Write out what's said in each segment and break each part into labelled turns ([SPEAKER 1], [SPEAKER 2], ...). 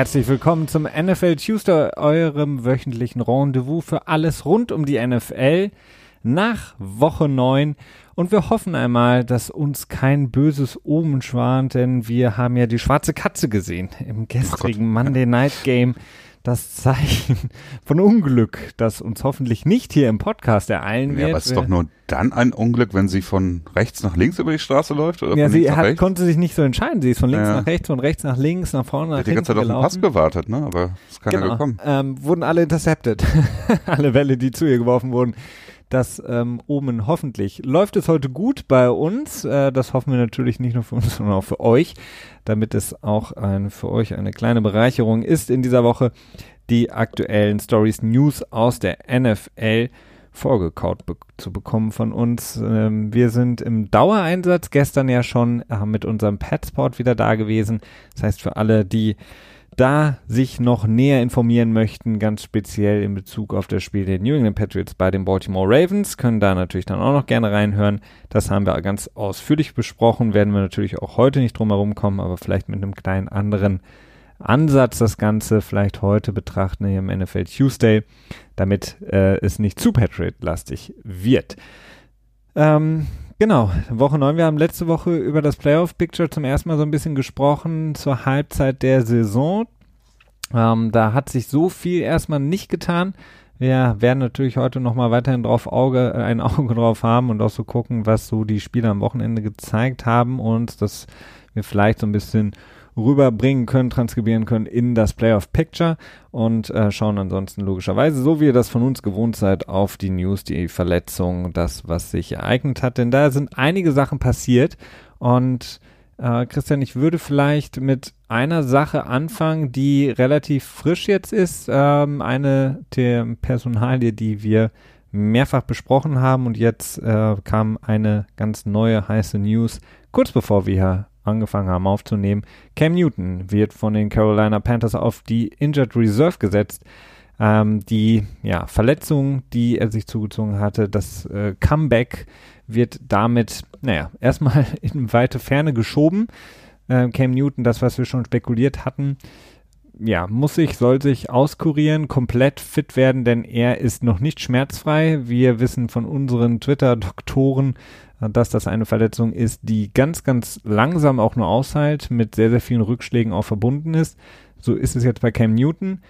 [SPEAKER 1] Herzlich willkommen zum NFL Tuesday, eurem wöchentlichen Rendezvous für alles rund um die NFL nach Woche 9. Und wir hoffen einmal, dass uns kein böses Omen schwant, denn wir haben ja die schwarze Katze gesehen im gestrigen Monday Night Game das Zeichen von Unglück, das uns hoffentlich nicht hier im Podcast ereilen wird. Ja,
[SPEAKER 2] aber es ist doch nur dann ein Unglück, wenn sie von rechts nach links über die Straße läuft? Oder
[SPEAKER 1] ja, sie hat, konnte sich nicht so entscheiden. Sie ist von links ja. nach rechts, von rechts nach links, nach vorne, nach
[SPEAKER 2] hinten Die ganze Zeit auf den Pass gewartet, ne? aber es ist keiner genau. gekommen.
[SPEAKER 1] Ähm, wurden alle intercepted. alle Welle, die zu ihr geworfen wurden das ähm, Omen hoffentlich. Läuft es heute gut bei uns? Äh, das hoffen wir natürlich nicht nur für uns, sondern auch für euch, damit es auch ein, für euch eine kleine Bereicherung ist in dieser Woche, die aktuellen Stories, News aus der NFL vorgekaut be zu bekommen von uns. Ähm, wir sind im Dauereinsatz, gestern ja schon äh, mit unserem Petsport wieder da gewesen. Das heißt, für alle, die da sich noch näher informieren möchten, ganz speziell in Bezug auf das Spiel der New England Patriots bei den Baltimore Ravens, können da natürlich dann auch noch gerne reinhören. Das haben wir ganz ausführlich besprochen, werden wir natürlich auch heute nicht drum herum kommen, aber vielleicht mit einem kleinen anderen Ansatz das Ganze vielleicht heute betrachten hier im NFL Tuesday, damit äh, es nicht zu Patriot-lastig wird. Ähm, Genau, Woche 9. Wir haben letzte Woche über das Playoff-Picture zum ersten Mal so ein bisschen gesprochen zur Halbzeit der Saison. Ähm, da hat sich so viel erstmal nicht getan. Wir werden natürlich heute nochmal weiterhin drauf Auge, äh, ein Auge drauf haben und auch so gucken, was so die Spieler am Wochenende gezeigt haben und dass wir vielleicht so ein bisschen rüberbringen können, transkribieren können in das Playoff Picture und äh, schauen ansonsten logischerweise, so wie ihr das von uns gewohnt seid, auf die News, die Verletzungen, das, was sich ereignet hat. Denn da sind einige Sachen passiert und äh, Christian, ich würde vielleicht mit einer Sache anfangen, die relativ frisch jetzt ist. Ähm, eine der Personalie, die wir mehrfach besprochen haben und jetzt äh, kam eine ganz neue heiße News kurz bevor wir angefangen haben aufzunehmen. Cam Newton wird von den Carolina Panthers auf die Injured Reserve gesetzt. Ähm, die ja, Verletzung, die er sich zugezogen hatte, das äh, Comeback wird damit, naja, erstmal in weite Ferne geschoben. Äh, Cam Newton, das, was wir schon spekuliert hatten, ja, muss sich, soll sich auskurieren, komplett fit werden, denn er ist noch nicht schmerzfrei. Wir wissen von unseren Twitter-Doktoren, dass das eine Verletzung ist, die ganz, ganz langsam auch nur ausheilt, mit sehr, sehr vielen Rückschlägen auch verbunden ist. So ist es jetzt bei Cam Newton.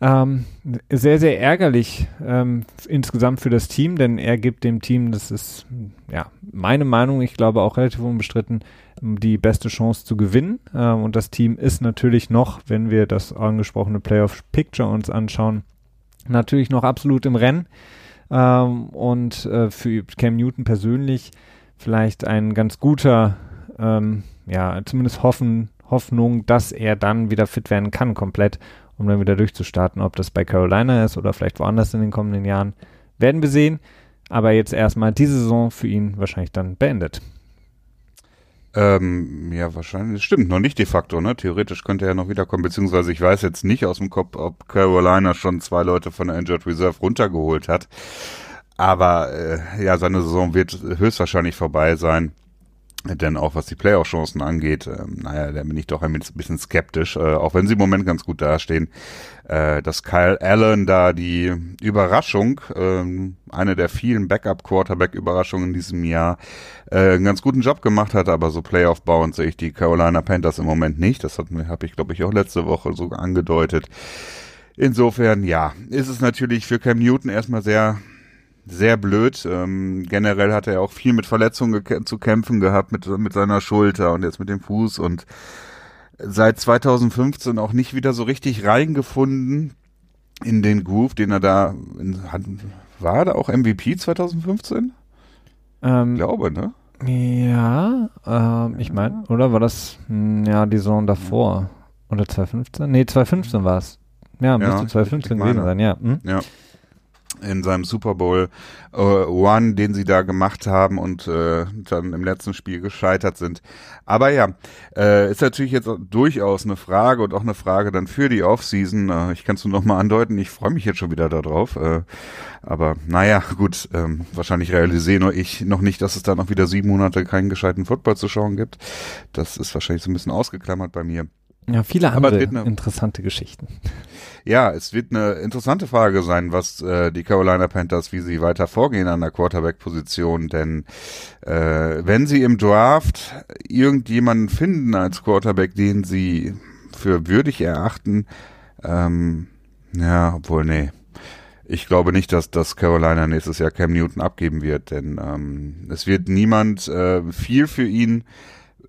[SPEAKER 1] Ähm, sehr, sehr ärgerlich ähm, insgesamt für das Team, denn er gibt dem Team, das ist ja meine Meinung, ich glaube auch relativ unbestritten, die beste Chance zu gewinnen. Ähm, und das Team ist natürlich noch, wenn wir das angesprochene Playoff Picture uns anschauen, natürlich noch absolut im Rennen. Ähm, und äh, für Cam Newton persönlich vielleicht ein ganz guter, ähm, ja, zumindest hoffen, Hoffnung, dass er dann wieder fit werden kann, komplett, um dann wieder durchzustarten. Ob das bei Carolina ist oder vielleicht woanders in den kommenden Jahren, werden wir sehen. Aber jetzt erstmal diese Saison für ihn wahrscheinlich dann beendet.
[SPEAKER 2] Ähm, ja, wahrscheinlich. Stimmt, noch nicht de facto, ne? Theoretisch könnte er noch wiederkommen, beziehungsweise ich weiß jetzt nicht aus dem Kopf, ob Carolina schon zwei Leute von der Injured Reserve runtergeholt hat. Aber äh, ja, seine Saison wird höchstwahrscheinlich vorbei sein. Denn auch was die Playoff-Chancen angeht, äh, naja, da bin ich doch ein bisschen skeptisch, äh, auch wenn sie im Moment ganz gut dastehen, äh, dass Kyle Allen da die Überraschung, äh, eine der vielen Backup-Quarterback-Überraschungen in diesem Jahr, äh, einen ganz guten Job gemacht hat, aber so Playoff-bauend sehe ich die Carolina Panthers im Moment nicht. Das habe ich, glaube ich, auch letzte Woche so angedeutet. Insofern, ja, ist es natürlich für Cam Newton erstmal sehr sehr blöd. Ähm, generell hat er auch viel mit Verletzungen zu kämpfen gehabt, mit, mit seiner Schulter und jetzt mit dem Fuß und seit 2015 auch nicht wieder so richtig reingefunden in den Groove, den er da in, hat. War er da auch MVP 2015? Ähm, ich glaube, ne?
[SPEAKER 1] Ja, ähm, ich meine, oder war das, hm, ja, die Saison davor? Oder 2015? Nee, 2015 war es. Ja, müsste ja, 2015 gewesen sein, ja. Hm?
[SPEAKER 2] Ja in seinem Super Bowl äh, One, den sie da gemacht haben und äh, dann im letzten Spiel gescheitert sind. Aber ja, äh, ist natürlich jetzt durchaus eine Frage und auch eine Frage dann für die Offseason. Äh, ich kann es nur noch mal andeuten, ich freue mich jetzt schon wieder darauf. Äh, aber naja, gut, ähm, wahrscheinlich realisiere nur ich noch nicht, dass es da noch wieder sieben Monate keinen gescheiten Football zu schauen gibt. Das ist wahrscheinlich so ein bisschen ausgeklammert bei mir.
[SPEAKER 1] Ja, viele andere interessante Geschichten.
[SPEAKER 2] Ja, es wird eine interessante Frage sein, was äh, die Carolina Panthers, wie sie weiter vorgehen an der Quarterback-Position, denn äh, wenn sie im Draft irgendjemanden finden als Quarterback, den sie für würdig erachten, ähm, ja, obwohl, nee. Ich glaube nicht, dass das Carolina nächstes Jahr Cam Newton abgeben wird, denn ähm, es wird niemand äh, viel für ihn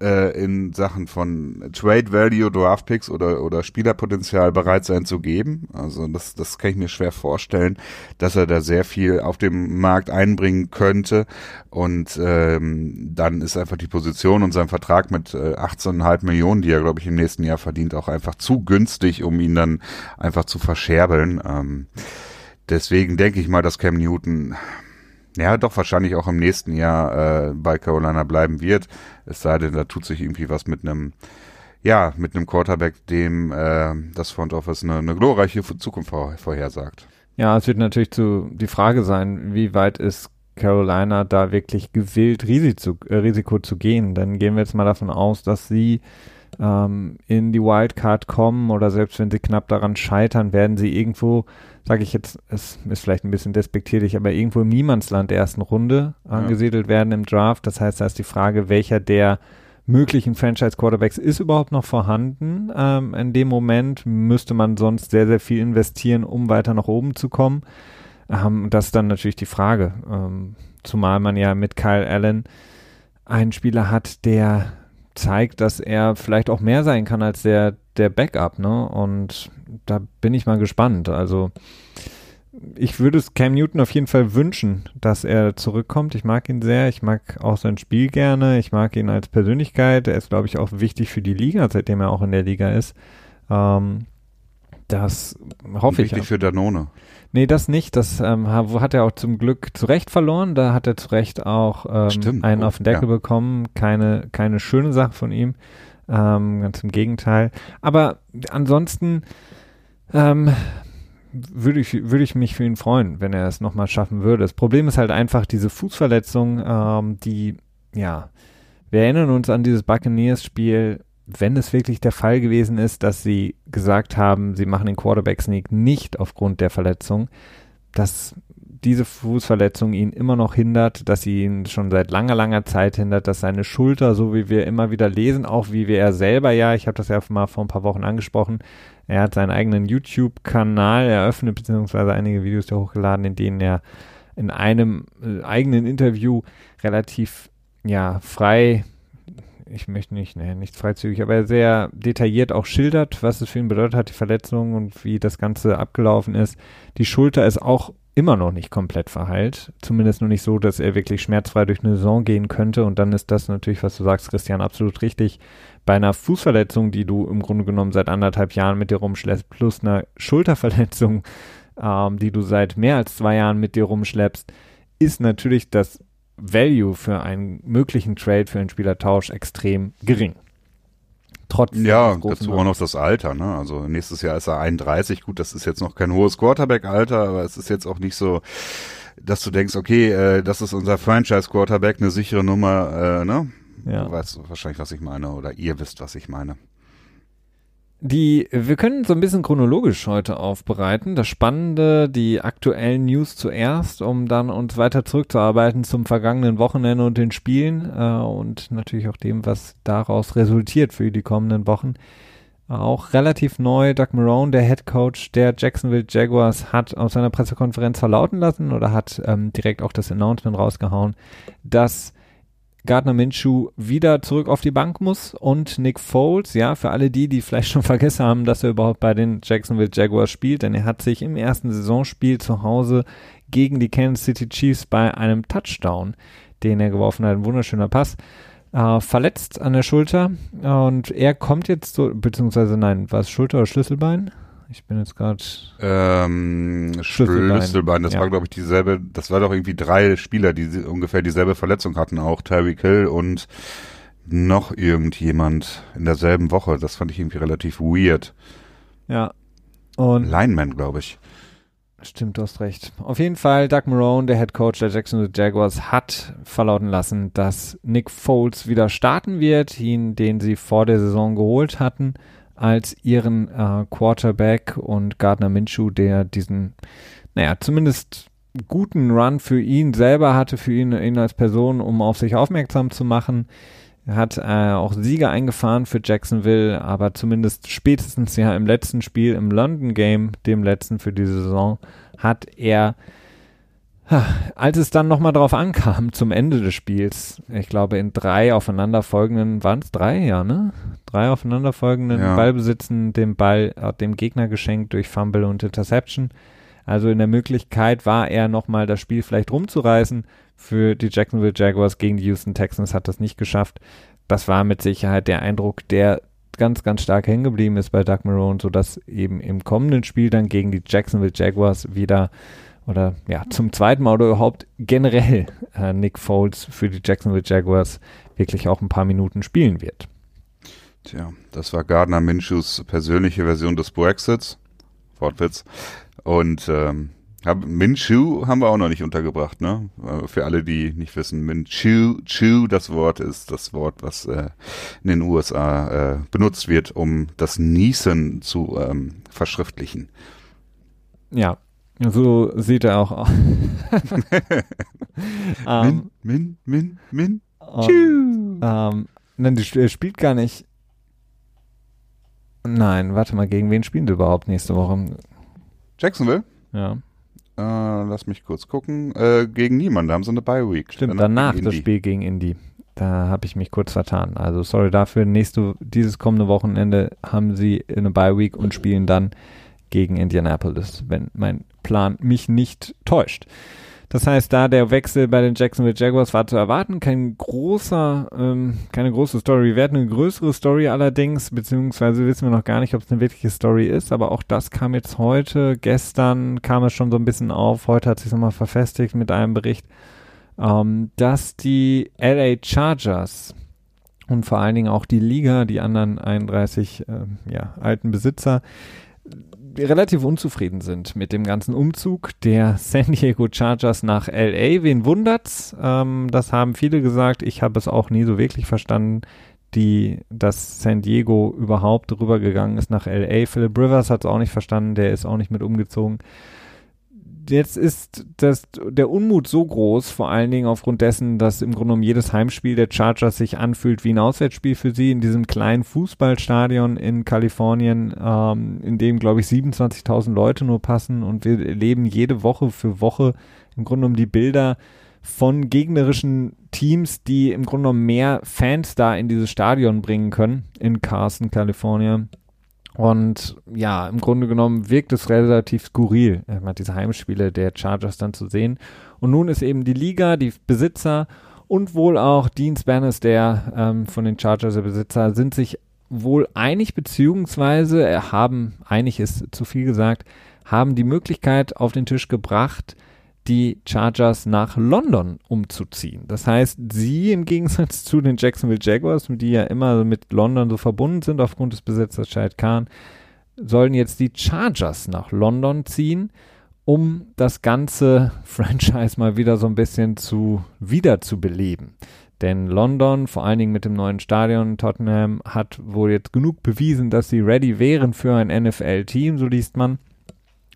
[SPEAKER 2] äh, in Sachen von Trade Value, Draft Picks oder, oder Spielerpotenzial bereit sein zu geben. Also das, das kann ich mir schwer vorstellen, dass er da sehr viel auf dem Markt einbringen könnte. Und ähm, dann ist einfach die Position und sein Vertrag mit äh, 18,5 Millionen, die er, glaube ich, im nächsten Jahr verdient, auch einfach zu günstig, um ihn dann einfach zu verscherbeln. Ähm, deswegen denke ich mal, dass Cam Newton ja, doch wahrscheinlich auch im nächsten Jahr äh, bei Carolina bleiben wird. Es sei denn, da tut sich irgendwie was mit einem, ja, mit einem Quarterback, dem äh, das Front Office eine, eine glorreiche Zukunft vor, vorhersagt.
[SPEAKER 1] Ja, es wird natürlich zu die Frage sein, wie weit ist Carolina da wirklich gewillt, Risiko, äh, Risiko zu gehen. Dann gehen wir jetzt mal davon aus, dass sie ähm, in die Wildcard kommen oder selbst wenn sie knapp daran scheitern, werden sie irgendwo sage ich jetzt, es ist vielleicht ein bisschen despektierlich, aber irgendwo im Niemandsland der ersten Runde ja. angesiedelt werden im Draft. Das heißt, da ist die Frage, welcher der möglichen Franchise-Quarterbacks ist überhaupt noch vorhanden. Ähm, in dem Moment müsste man sonst sehr, sehr viel investieren, um weiter nach oben zu kommen. Ähm, das ist dann natürlich die Frage. Ähm, zumal man ja mit Kyle Allen einen Spieler hat, der zeigt, dass er vielleicht auch mehr sein kann als der, der Backup, ne? Und da bin ich mal gespannt. Also ich würde es Cam Newton auf jeden Fall wünschen, dass er zurückkommt. Ich mag ihn sehr. Ich mag auch sein Spiel gerne. Ich mag ihn als Persönlichkeit. Er ist, glaube ich, auch wichtig für die Liga, seitdem er auch in der Liga ist. Ähm, das hoffe
[SPEAKER 2] ich. Wichtig für Danone.
[SPEAKER 1] Nee, das nicht. Das ähm, hat er auch zum Glück zu Recht verloren. Da hat er zu Recht auch ähm, Stimmt, einen oh, auf den Deckel ja. bekommen. Keine, keine schöne Sache von ihm. Ähm, ganz im Gegenteil. Aber ansonsten ähm, würde ich, würde ich mich für ihn freuen, wenn er es nochmal schaffen würde. Das Problem ist halt einfach diese Fußverletzung, ähm, die, ja, wir erinnern uns an dieses Buccaneers-Spiel, wenn es wirklich der Fall gewesen ist, dass sie gesagt haben, sie machen den Quarterback-Sneak nicht aufgrund der Verletzung, dass diese Fußverletzung ihn immer noch hindert, dass sie ihn schon seit langer, langer Zeit hindert, dass seine Schulter, so wie wir immer wieder lesen, auch wie wir er selber ja, ich habe das ja mal vor ein paar Wochen angesprochen, er hat seinen eigenen YouTube-Kanal eröffnet, beziehungsweise einige Videos da hochgeladen, in denen er in einem äh, eigenen Interview relativ ja frei ich möchte nicht, ne, nicht freizügig, aber sehr detailliert auch schildert, was es für ihn bedeutet hat, die Verletzung und wie das Ganze abgelaufen ist. Die Schulter ist auch immer noch nicht komplett verheilt. Zumindest noch nicht so, dass er wirklich schmerzfrei durch eine Saison gehen könnte. Und dann ist das natürlich, was du sagst, Christian, absolut richtig. Bei einer Fußverletzung, die du im Grunde genommen seit anderthalb Jahren mit dir rumschleppst, plus einer Schulterverletzung, ähm, die du seit mehr als zwei Jahren mit dir rumschleppst, ist natürlich das Value für einen möglichen Trade, für einen Spielertausch extrem gering.
[SPEAKER 2] Trotz ja, dazu auch noch das Alter. Ne? Also nächstes Jahr ist er 31. Gut, das ist jetzt noch kein hohes Quarterback-Alter, aber es ist jetzt auch nicht so, dass du denkst, okay, äh, das ist unser Franchise-Quarterback, eine sichere Nummer. Äh, ne? Ja. Du weißt wahrscheinlich, was ich meine, oder ihr wisst, was ich meine.
[SPEAKER 1] Die, wir können so ein bisschen chronologisch heute aufbereiten. Das Spannende, die aktuellen News zuerst, um dann uns weiter zurückzuarbeiten zum vergangenen Wochenende und den Spielen äh, und natürlich auch dem, was daraus resultiert für die kommenden Wochen. Auch relativ neu, Doug Marone, der Head Coach der Jacksonville Jaguars, hat aus seiner Pressekonferenz verlauten lassen oder hat ähm, direkt auch das Announcement rausgehauen, dass Gardner Minshew wieder zurück auf die Bank muss und Nick Foles, ja, für alle die, die vielleicht schon vergessen haben, dass er überhaupt bei den Jacksonville Jaguars spielt, denn er hat sich im ersten Saisonspiel zu Hause gegen die Kansas City Chiefs bei einem Touchdown, den er geworfen hat, ein wunderschöner Pass, äh, verletzt an der Schulter und er kommt jetzt so, beziehungsweise nein, war es Schulter oder Schlüsselbein? Ich bin jetzt gerade.
[SPEAKER 2] Ähm, Schlüsselbein. Schlüsselbein. Das ja. war, glaube ich, dieselbe. Das war doch irgendwie drei Spieler, die ungefähr dieselbe Verletzung hatten. Auch Tyreek Hill und noch irgendjemand in derselben Woche. Das fand ich irgendwie relativ weird.
[SPEAKER 1] Ja.
[SPEAKER 2] Und Lineman, glaube ich.
[SPEAKER 1] Stimmt, du hast recht. Auf jeden Fall, Doug Marone, der Head Coach der Jacksonville Jaguars, hat verlauten lassen, dass Nick Foles wieder starten wird, ihn, den sie vor der Saison geholt hatten als ihren äh, Quarterback und Gardner Minshew, der diesen, naja, zumindest guten Run für ihn selber hatte, für ihn, ihn als Person, um auf sich aufmerksam zu machen. Er hat äh, auch Sieger eingefahren für Jacksonville, aber zumindest spätestens ja im letzten Spiel, im London Game, dem letzten für die Saison, hat er, als es dann nochmal drauf ankam, zum Ende des Spiels, ich glaube in drei aufeinanderfolgenden, waren es drei, ja, ne? Drei aufeinanderfolgenden ja. Ballbesitzen dem Ball, äh, dem Gegner geschenkt durch Fumble und Interception. Also in der Möglichkeit war er nochmal das Spiel vielleicht rumzureißen. Für die Jacksonville Jaguars gegen die Houston Texans hat das nicht geschafft. Das war mit Sicherheit der Eindruck, der ganz, ganz stark hängen geblieben ist bei Doug Marone, sodass eben im kommenden Spiel dann gegen die Jacksonville Jaguars wieder oder ja, zum zweiten Mal oder überhaupt generell äh, Nick Foles für die Jacksonville Jaguars wirklich auch ein paar Minuten spielen wird.
[SPEAKER 2] Tja, das war Gardner Minshews persönliche Version des Brexits. Wortwitz. Und ähm, hab, Minshew haben wir auch noch nicht untergebracht, ne? Äh, für alle, die nicht wissen, Minshew, Chew, das Wort ist das Wort, was äh, in den USA äh, benutzt wird, um das Niesen zu ähm, verschriftlichen.
[SPEAKER 1] Ja, so sieht er auch aus.
[SPEAKER 2] um, min, min, min, min,
[SPEAKER 1] um, ähm, nein, er spielt gar nicht. Nein, warte mal, gegen wen spielen die überhaupt nächste Woche?
[SPEAKER 2] Jacksonville?
[SPEAKER 1] Ja.
[SPEAKER 2] Äh, lass mich kurz gucken. Äh, gegen niemanden, da haben sie eine Bye-Week.
[SPEAKER 1] Stimmt, danach, danach das Spiel gegen Indy. Da habe ich mich kurz vertan. Also sorry dafür. Nächste, dieses kommende Wochenende haben sie eine Bye-Week und spielen dann gegen Indianapolis, wenn mein Plan mich nicht täuscht. Das heißt, da der Wechsel bei den Jacksonville Jaguars war zu erwarten, kein großer, ähm, keine große Story. Wir hatten eine größere Story allerdings, beziehungsweise wissen wir noch gar nicht, ob es eine wirkliche Story ist, aber auch das kam jetzt heute. Gestern kam es schon so ein bisschen auf, heute hat sich nochmal verfestigt mit einem Bericht, ähm, dass die LA Chargers und vor allen Dingen auch die Liga, die anderen 31 äh, ja, alten Besitzer, relativ unzufrieden sind mit dem ganzen Umzug der San Diego Chargers nach LA. Wen wundert's? Ähm, das haben viele gesagt. Ich habe es auch nie so wirklich verstanden, die, dass San Diego überhaupt rübergegangen ist nach LA. Philip Rivers hat es auch nicht verstanden. Der ist auch nicht mit umgezogen jetzt ist das, der Unmut so groß, vor allen Dingen aufgrund dessen, dass im Grunde genommen jedes Heimspiel der Chargers sich anfühlt wie ein Auswärtsspiel für sie in diesem kleinen Fußballstadion in Kalifornien, ähm, in dem, glaube ich, 27.000 Leute nur passen. Und wir erleben jede Woche für Woche im Grunde genommen die Bilder von gegnerischen Teams, die im Grunde genommen mehr Fans da in dieses Stadion bringen können, in Carson, Kalifornien und ja, im Grunde genommen wirkt es relativ skurril, äh, diese Heimspiele der Chargers dann zu sehen. Und nun ist eben die Liga, die Besitzer und wohl auch Dean Spanis, der ähm, von den Chargers der Besitzer, sind sich wohl einig, beziehungsweise haben, einig ist zu viel gesagt, haben die Möglichkeit auf den Tisch gebracht, die Chargers nach London umzuziehen. Das heißt, sie im Gegensatz zu den Jacksonville Jaguars, die ja immer mit London so verbunden sind aufgrund des Besetzers Shahid Khan, sollen jetzt die Chargers nach London ziehen, um das ganze Franchise mal wieder so ein bisschen zu wiederzubeleben. Denn London, vor allen Dingen mit dem neuen Stadion Tottenham, hat wohl jetzt genug bewiesen, dass sie ready wären für ein NFL-Team, so liest man.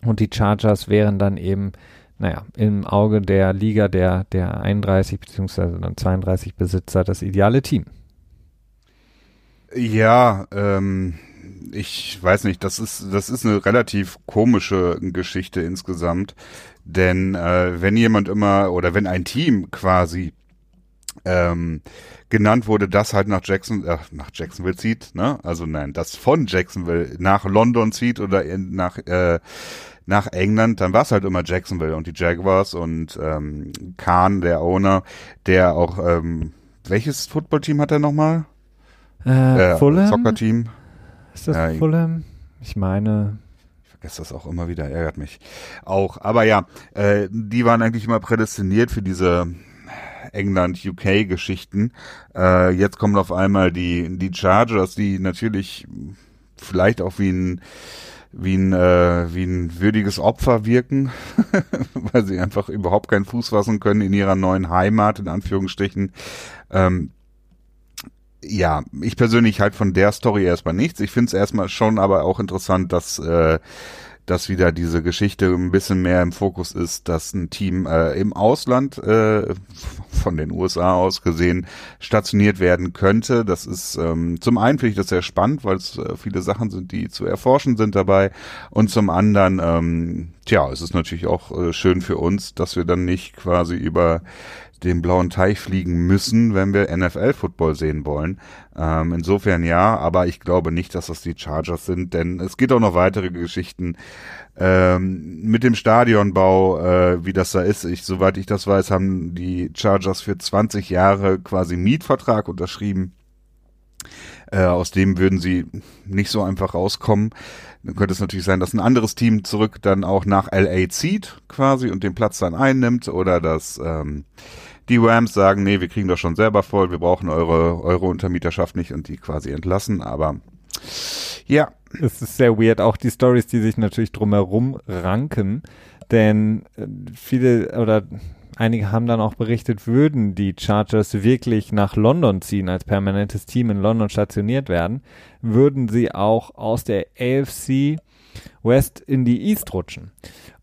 [SPEAKER 1] Und die Chargers wären dann eben naja, im Auge der Liga der, der 31 bzw. dann 32 Besitzer das ideale Team.
[SPEAKER 2] Ja, ähm, ich weiß nicht, das ist, das ist eine relativ komische Geschichte insgesamt. Denn äh, wenn jemand immer oder wenn ein Team quasi ähm, genannt wurde, das halt nach Jackson, äh, nach Jacksonville zieht, ne? Also nein, das von Jacksonville nach London zieht oder in, nach äh, nach England, dann war es halt immer Jacksonville und die Jaguars und ähm, Kahn, der Owner, der auch, ähm, welches Footballteam hat er nochmal?
[SPEAKER 1] Äh, äh, Fulham?
[SPEAKER 2] Soccer-Team.
[SPEAKER 1] Ist das äh, Fulham? Ich meine.
[SPEAKER 2] Ich vergesse das auch immer wieder, ärgert mich. Auch, aber ja, äh, die waren eigentlich immer prädestiniert für diese England-UK-Geschichten. Äh, jetzt kommen auf einmal die, die Chargers, die natürlich vielleicht auch wie ein wie ein, äh, wie ein würdiges Opfer wirken, weil sie einfach überhaupt keinen Fuß fassen können in ihrer neuen Heimat, in Anführungsstrichen. Ähm, ja, ich persönlich halt von der Story erstmal nichts. Ich finde es erstmal schon aber auch interessant, dass äh, dass wieder diese Geschichte ein bisschen mehr im Fokus ist, dass ein Team äh, im Ausland äh, von den USA aus gesehen stationiert werden könnte. Das ist ähm, zum einen finde ich das sehr spannend, weil es äh, viele Sachen sind, die zu erforschen sind dabei. Und zum anderen, ähm, tja, es ist natürlich auch äh, schön für uns, dass wir dann nicht quasi über den blauen Teich fliegen müssen, wenn wir NFL-Football sehen wollen. Ähm, insofern ja, aber ich glaube nicht, dass das die Chargers sind, denn es geht auch noch weitere Geschichten ähm, mit dem Stadionbau, äh, wie das da ist. Ich, soweit ich das weiß, haben die Chargers für 20 Jahre quasi Mietvertrag unterschrieben. Äh, aus dem würden sie nicht so einfach rauskommen. Dann könnte es natürlich sein, dass ein anderes Team zurück dann auch nach LA zieht, quasi, und den Platz dann einnimmt, oder dass ähm, die Rams sagen, nee, wir kriegen das schon selber voll, wir brauchen eure, eure Untermieterschaft nicht und die quasi entlassen, aber ja.
[SPEAKER 1] Es ist sehr weird, auch die Stories, die sich natürlich drumherum ranken, denn äh, viele oder einige haben dann auch berichtet, würden die Chargers wirklich nach London ziehen, als permanentes Team in London stationiert werden, würden sie auch aus der AFC West in die East rutschen.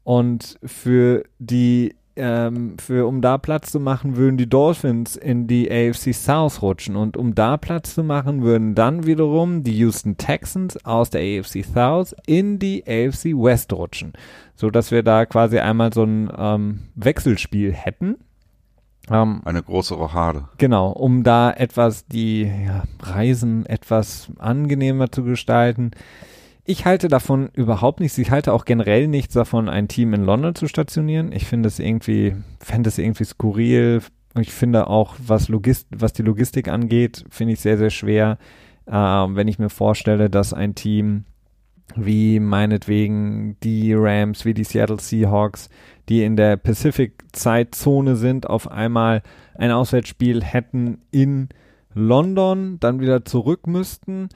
[SPEAKER 1] Und für die ähm, für um da Platz zu machen, würden die Dolphins in die AFC South rutschen und um da Platz zu machen, würden dann wiederum die Houston Texans aus der AFC South in die AFC West rutschen, so dass wir da quasi einmal so ein ähm, Wechselspiel hätten.
[SPEAKER 2] Ähm, Eine große Rochade.
[SPEAKER 1] Genau, um da etwas die ja, Reisen etwas angenehmer zu gestalten. Ich halte davon überhaupt nichts. Ich halte auch generell nichts davon, ein Team in London zu stationieren. Ich finde es irgendwie, fände es irgendwie skurril. Ich finde auch, was, Logist was die Logistik angeht, finde ich sehr, sehr schwer. Äh, wenn ich mir vorstelle, dass ein Team wie meinetwegen die Rams, wie die Seattle Seahawks, die in der Pacific-Zeitzone sind, auf einmal ein Auswärtsspiel hätten in London, dann wieder zurück müssten.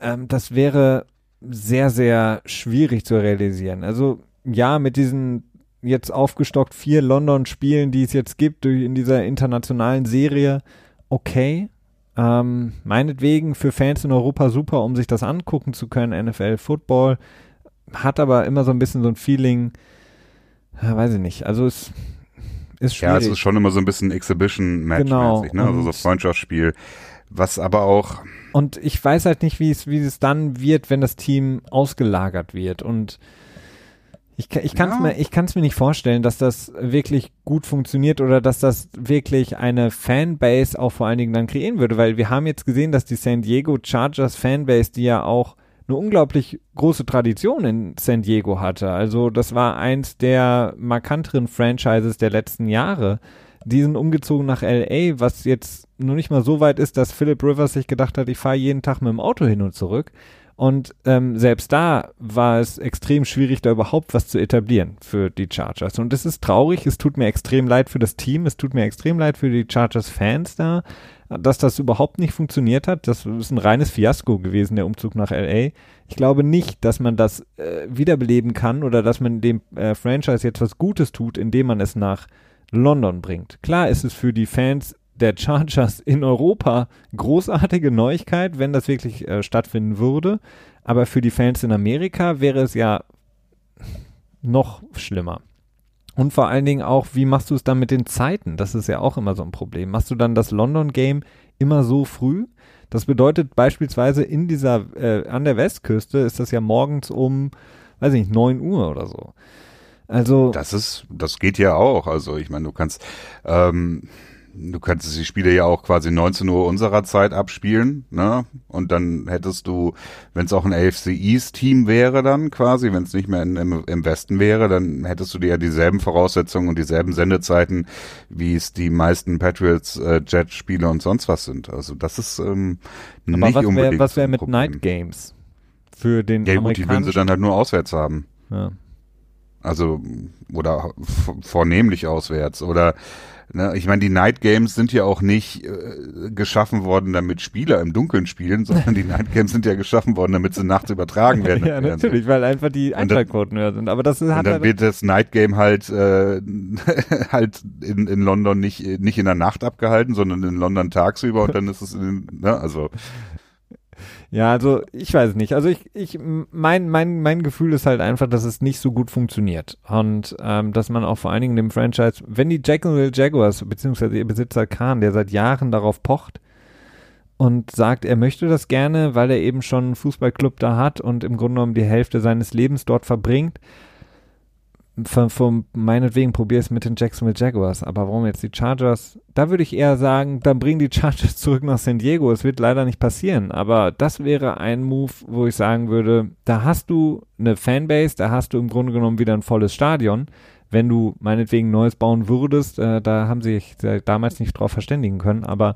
[SPEAKER 1] Ähm, das wäre sehr, sehr schwierig zu realisieren. Also ja, mit diesen jetzt aufgestockt vier London-Spielen, die es jetzt gibt in dieser internationalen Serie, okay. Ähm, meinetwegen für Fans in Europa super, um sich das angucken zu können, NFL Football. Hat aber immer so ein bisschen so ein Feeling, weiß ich nicht. Also es ist schwierig. Ja, es
[SPEAKER 2] ist schon immer so ein bisschen Exhibition-Match, genau. ne? also so Freundschaftsspiel. Was aber auch.
[SPEAKER 1] Und ich weiß halt nicht, wie es, wie es dann wird, wenn das Team ausgelagert wird. Und ich, ich kann es ja. mir, ich kann es mir nicht vorstellen, dass das wirklich gut funktioniert oder dass das wirklich eine Fanbase auch vor allen Dingen dann kreieren würde, weil wir haben jetzt gesehen, dass die San Diego Chargers Fanbase, die ja auch eine unglaublich große Tradition in San Diego hatte. Also das war eins der markanteren Franchises der letzten Jahre die sind umgezogen nach LA, was jetzt nur nicht mal so weit ist, dass Philip Rivers sich gedacht hat, ich fahre jeden Tag mit dem Auto hin und zurück. Und ähm, selbst da war es extrem schwierig, da überhaupt was zu etablieren für die Chargers. Und es ist traurig, es tut mir extrem leid für das Team, es tut mir extrem leid für die Chargers-Fans da, dass das überhaupt nicht funktioniert hat. Das ist ein reines Fiasko gewesen, der Umzug nach LA. Ich glaube nicht, dass man das äh, wiederbeleben kann oder dass man dem äh, Franchise jetzt was Gutes tut, indem man es nach London bringt. Klar ist es für die Fans der Chargers in Europa großartige Neuigkeit, wenn das wirklich äh, stattfinden würde. Aber für die Fans in Amerika wäre es ja noch schlimmer. Und vor allen Dingen auch, wie machst du es dann mit den Zeiten? Das ist ja auch immer so ein Problem. Machst du dann das London-Game immer so früh? Das bedeutet beispielsweise in dieser, äh, an der Westküste ist das ja morgens um, weiß ich nicht, 9 Uhr oder so. Also
[SPEAKER 2] das ist, das geht ja auch. Also ich meine, du kannst, ähm, du kannst die Spiele ja auch quasi 19 Uhr unserer Zeit abspielen, ne? Und dann hättest du, wenn es auch ein AFC East Team wäre, dann quasi, wenn es nicht mehr in, im, im, Westen wäre, dann hättest du dir ja dieselben Voraussetzungen und dieselben Sendezeiten, wie es die meisten Patriots äh, Jet Spiele und sonst was sind. Also das ist ähm,
[SPEAKER 1] Aber nicht was unbedingt. Wär, was wäre mit Night Games für den
[SPEAKER 2] Ja gut, die würden sie dann halt nur auswärts haben.
[SPEAKER 1] Ja.
[SPEAKER 2] Also, oder vornehmlich auswärts. Oder Ne, ich meine, die Night Games sind ja auch nicht äh, geschaffen worden, damit Spieler im Dunkeln spielen, sondern die Night Games sind ja geschaffen worden, damit sie nachts übertragen werden.
[SPEAKER 1] ja, natürlich, weil einfach die Einschaltquoten höher sind. Aber das ist,
[SPEAKER 2] hat und dann wird das Night Game halt äh, halt in, in London nicht nicht in der Nacht abgehalten, sondern in London tagsüber und dann ist es in, ne, also
[SPEAKER 1] ja, also ich weiß nicht. Also ich, ich, mein, mein, mein Gefühl ist halt einfach, dass es nicht so gut funktioniert. Und ähm, dass man auch vor allen Dingen dem Franchise, wenn die Jacksonville Jaguars, beziehungsweise ihr Besitzer Khan, der seit Jahren darauf pocht und sagt, er möchte das gerne, weil er eben schon einen Fußballclub da hat und im Grunde genommen die Hälfte seines Lebens dort verbringt, von, von meinetwegen probier es mit den Jacksonville Jaguars, aber warum jetzt die Chargers? Da würde ich eher sagen, dann bringen die Chargers zurück nach San Diego. Es wird leider nicht passieren, aber das wäre ein Move, wo ich sagen würde, da hast du eine Fanbase, da hast du im Grunde genommen wieder ein volles Stadion. Wenn du meinetwegen Neues bauen würdest, äh, da haben sie sich damals nicht drauf verständigen können, aber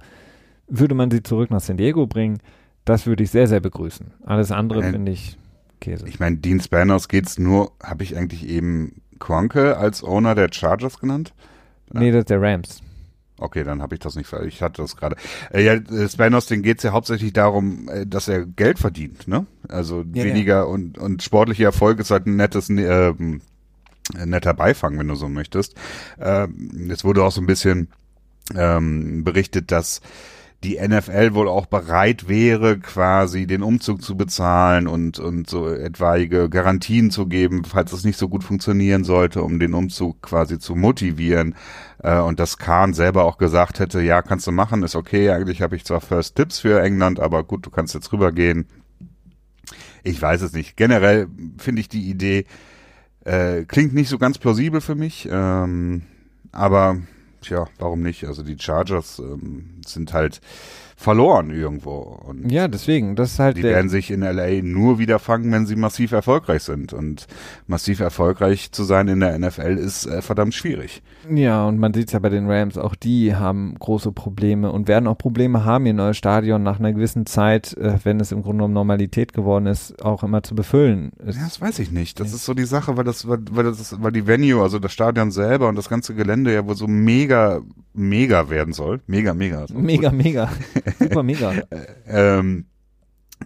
[SPEAKER 1] würde man sie zurück nach San Diego bringen, das würde ich sehr, sehr begrüßen. Alles andere finde ich Käse.
[SPEAKER 2] Ich meine, Dean Spanos geht's nur, habe ich eigentlich eben Kronke als Owner der Chargers genannt?
[SPEAKER 1] Nee, das ist der Rams.
[SPEAKER 2] Okay, dann habe ich das nicht, ich hatte das gerade. Äh, ja, äh, Spanos, den geht es ja hauptsächlich darum, äh, dass er Geld verdient, ne? Also ja, weniger ja. und und sportlicher Erfolg ist halt ein nettes, äh, netter Beifang, wenn du so möchtest. Äh, es wurde auch so ein bisschen ähm, berichtet, dass die NFL wohl auch bereit wäre, quasi den Umzug zu bezahlen und, und so etwaige Garantien zu geben, falls es nicht so gut funktionieren sollte, um den Umzug quasi zu motivieren. Äh, und dass Kahn selber auch gesagt hätte, ja, kannst du machen, ist okay, eigentlich habe ich zwar First Tips für England, aber gut, du kannst jetzt rübergehen. Ich weiß es nicht. Generell finde ich die Idee, äh, klingt nicht so ganz plausibel für mich, ähm, aber tja, warum nicht? Also die Chargers ähm, sind halt verloren irgendwo. Und
[SPEAKER 1] ja, deswegen, das ist halt.
[SPEAKER 2] Die werden sich in LA nur wieder fangen, wenn sie massiv erfolgreich sind. Und massiv erfolgreich zu sein in der NFL ist äh, verdammt schwierig.
[SPEAKER 1] Ja, und man sieht es ja bei den Rams, auch die haben große Probleme und werden auch Probleme haben, ihr neues Stadion nach einer gewissen Zeit, äh, wenn es im Grunde genommen Normalität geworden ist, auch immer zu befüllen.
[SPEAKER 2] Es ja, das weiß ich nicht. Das ist so die Sache, weil das, weil, weil das, weil die Venue, also das Stadion selber und das ganze Gelände ja wohl so mega, mega werden soll. Mega, mega.
[SPEAKER 1] Mega, mega. Super mega.
[SPEAKER 2] ähm,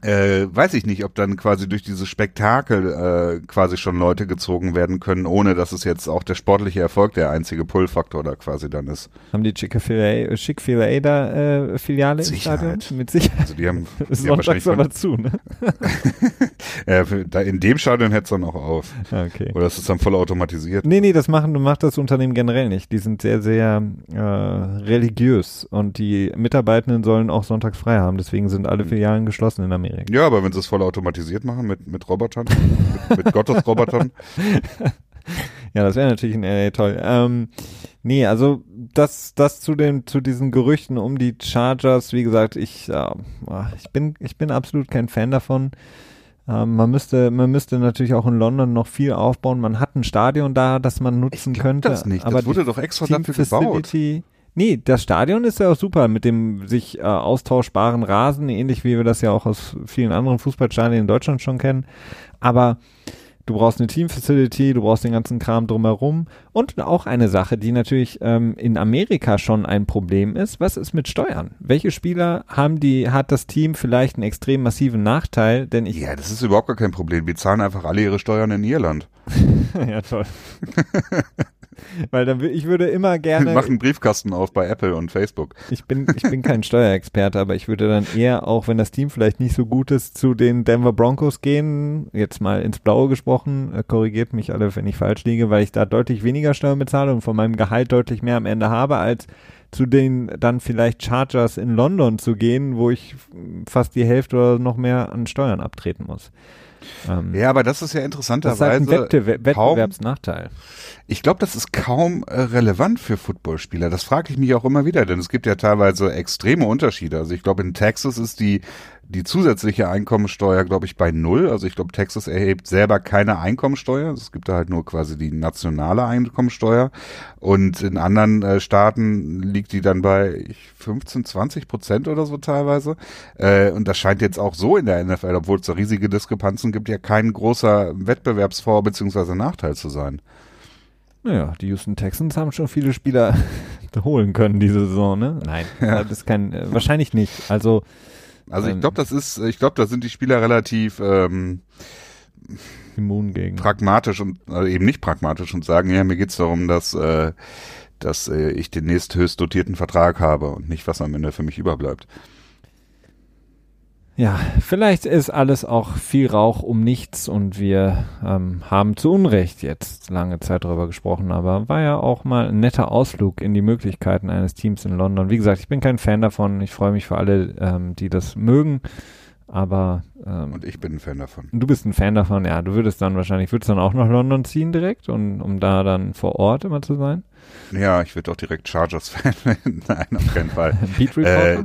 [SPEAKER 2] äh, weiß ich nicht, ob dann quasi durch dieses Spektakel äh, quasi schon Leute gezogen werden können, ohne dass es jetzt auch der sportliche Erfolg der einzige Pull-Faktor da quasi dann ist.
[SPEAKER 1] Haben die Chick-fil-A Chick da äh, Filiale im Stadion?
[SPEAKER 2] Mit Sicherheit. Also die haben,
[SPEAKER 1] die haben wahrscheinlich aber zu, ne?
[SPEAKER 2] ja, da in dem Stadion hätte es dann auch auf.
[SPEAKER 1] Okay.
[SPEAKER 2] Oder ist es dann voll automatisiert?
[SPEAKER 1] Nee, nee, das machen, macht das Unternehmen generell nicht. Die sind sehr, sehr äh, religiös und die Mitarbeitenden sollen auch sonntags frei haben. Deswegen sind alle hm. Filialen geschlossen in Amerika. Amerika.
[SPEAKER 2] Ja, aber wenn sie es voll automatisiert machen mit, mit Robotern, mit, mit Gottesrobotern.
[SPEAKER 1] ja, das wäre natürlich äh, toll. Ähm, nee, also das, das zu den, zu diesen Gerüchten um die Chargers, wie gesagt, ich, äh, ich bin, ich bin absolut kein Fan davon. Ähm, man müsste, man müsste natürlich auch in London noch viel aufbauen. Man hat ein Stadion da, das man nutzen
[SPEAKER 2] ich
[SPEAKER 1] könnte.
[SPEAKER 2] Das nicht. Aber das wurde doch extra dafür gebaut.
[SPEAKER 1] Nee, das Stadion ist ja auch super mit dem sich äh, austauschbaren Rasen, ähnlich wie wir das ja auch aus vielen anderen Fußballstadien in Deutschland schon kennen. Aber du brauchst eine Team-Facility, du brauchst den ganzen Kram drumherum. Und auch eine Sache, die natürlich ähm, in Amerika schon ein Problem ist, was ist mit Steuern? Welche Spieler haben die, hat das Team vielleicht einen extrem massiven Nachteil? Denn ich
[SPEAKER 2] ja, das ist überhaupt gar kein Problem. Wir zahlen einfach alle ihre Steuern in Irland.
[SPEAKER 1] ja, toll. Weil dann ich würde immer gerne.
[SPEAKER 2] Mach einen Briefkasten auf bei Apple und Facebook.
[SPEAKER 1] Ich bin, ich bin kein Steuerexperte, aber ich würde dann eher, auch wenn das Team vielleicht nicht so gut ist, zu den Denver Broncos gehen. Jetzt mal ins Blaue gesprochen, äh, korrigiert mich alle, wenn ich falsch liege, weil ich da deutlich weniger Steuern bezahle und von meinem Gehalt deutlich mehr am Ende habe, als zu den dann vielleicht Chargers in London zu gehen, wo ich fast die Hälfte oder noch mehr an Steuern abtreten muss.
[SPEAKER 2] Ähm, ja, aber das ist ja interessanterweise
[SPEAKER 1] das ist halt ein Wettbewerb Wettbewerbsnachteil.
[SPEAKER 2] Ich glaube, das ist kaum äh, relevant für Footballspieler. Das frage ich mich auch immer wieder, denn es gibt ja teilweise extreme Unterschiede. Also ich glaube, in Texas ist die die zusätzliche Einkommensteuer, glaube ich, bei null. Also ich glaube, Texas erhebt selber keine Einkommensteuer. Es gibt da halt nur quasi die nationale Einkommensteuer. Und in anderen äh, Staaten liegt die dann bei 15, 20 Prozent oder so teilweise. Äh, und das scheint jetzt auch so in der NFL, obwohl es da riesige Diskrepanzen gibt, ja kein großer Wettbewerbsvor- bzw. Nachteil zu sein.
[SPEAKER 1] Naja, die Houston Texans haben schon viele Spieler holen können diese Saison, ne? Nein, ja. das ist kein, äh, wahrscheinlich nicht. Also
[SPEAKER 2] also ich ähm, glaube, das ist, ich glaube, da sind die Spieler relativ ähm,
[SPEAKER 1] immun gegen.
[SPEAKER 2] Pragmatisch und also eben nicht pragmatisch und sagen, ja, mir geht's darum, dass, äh, dass äh, ich den nächsthöchst dotierten Vertrag habe und nicht, was am Ende für mich überbleibt.
[SPEAKER 1] Ja, vielleicht ist alles auch viel Rauch um nichts und wir ähm, haben zu Unrecht jetzt lange Zeit darüber gesprochen, aber war ja auch mal ein netter Ausflug in die Möglichkeiten eines Teams in London. Wie gesagt, ich bin kein Fan davon. Ich freue mich für alle, ähm, die das mögen. Aber
[SPEAKER 2] ähm, und ich bin ein Fan davon.
[SPEAKER 1] Du bist ein Fan davon, ja. Du würdest dann wahrscheinlich, würdest dann auch nach London ziehen direkt, und, um da dann vor Ort immer zu sein?
[SPEAKER 2] Ja, ich würde auch direkt Chargers-Fan werden. Nein, auf keinen Fall.
[SPEAKER 1] Beat Reporter? Äh,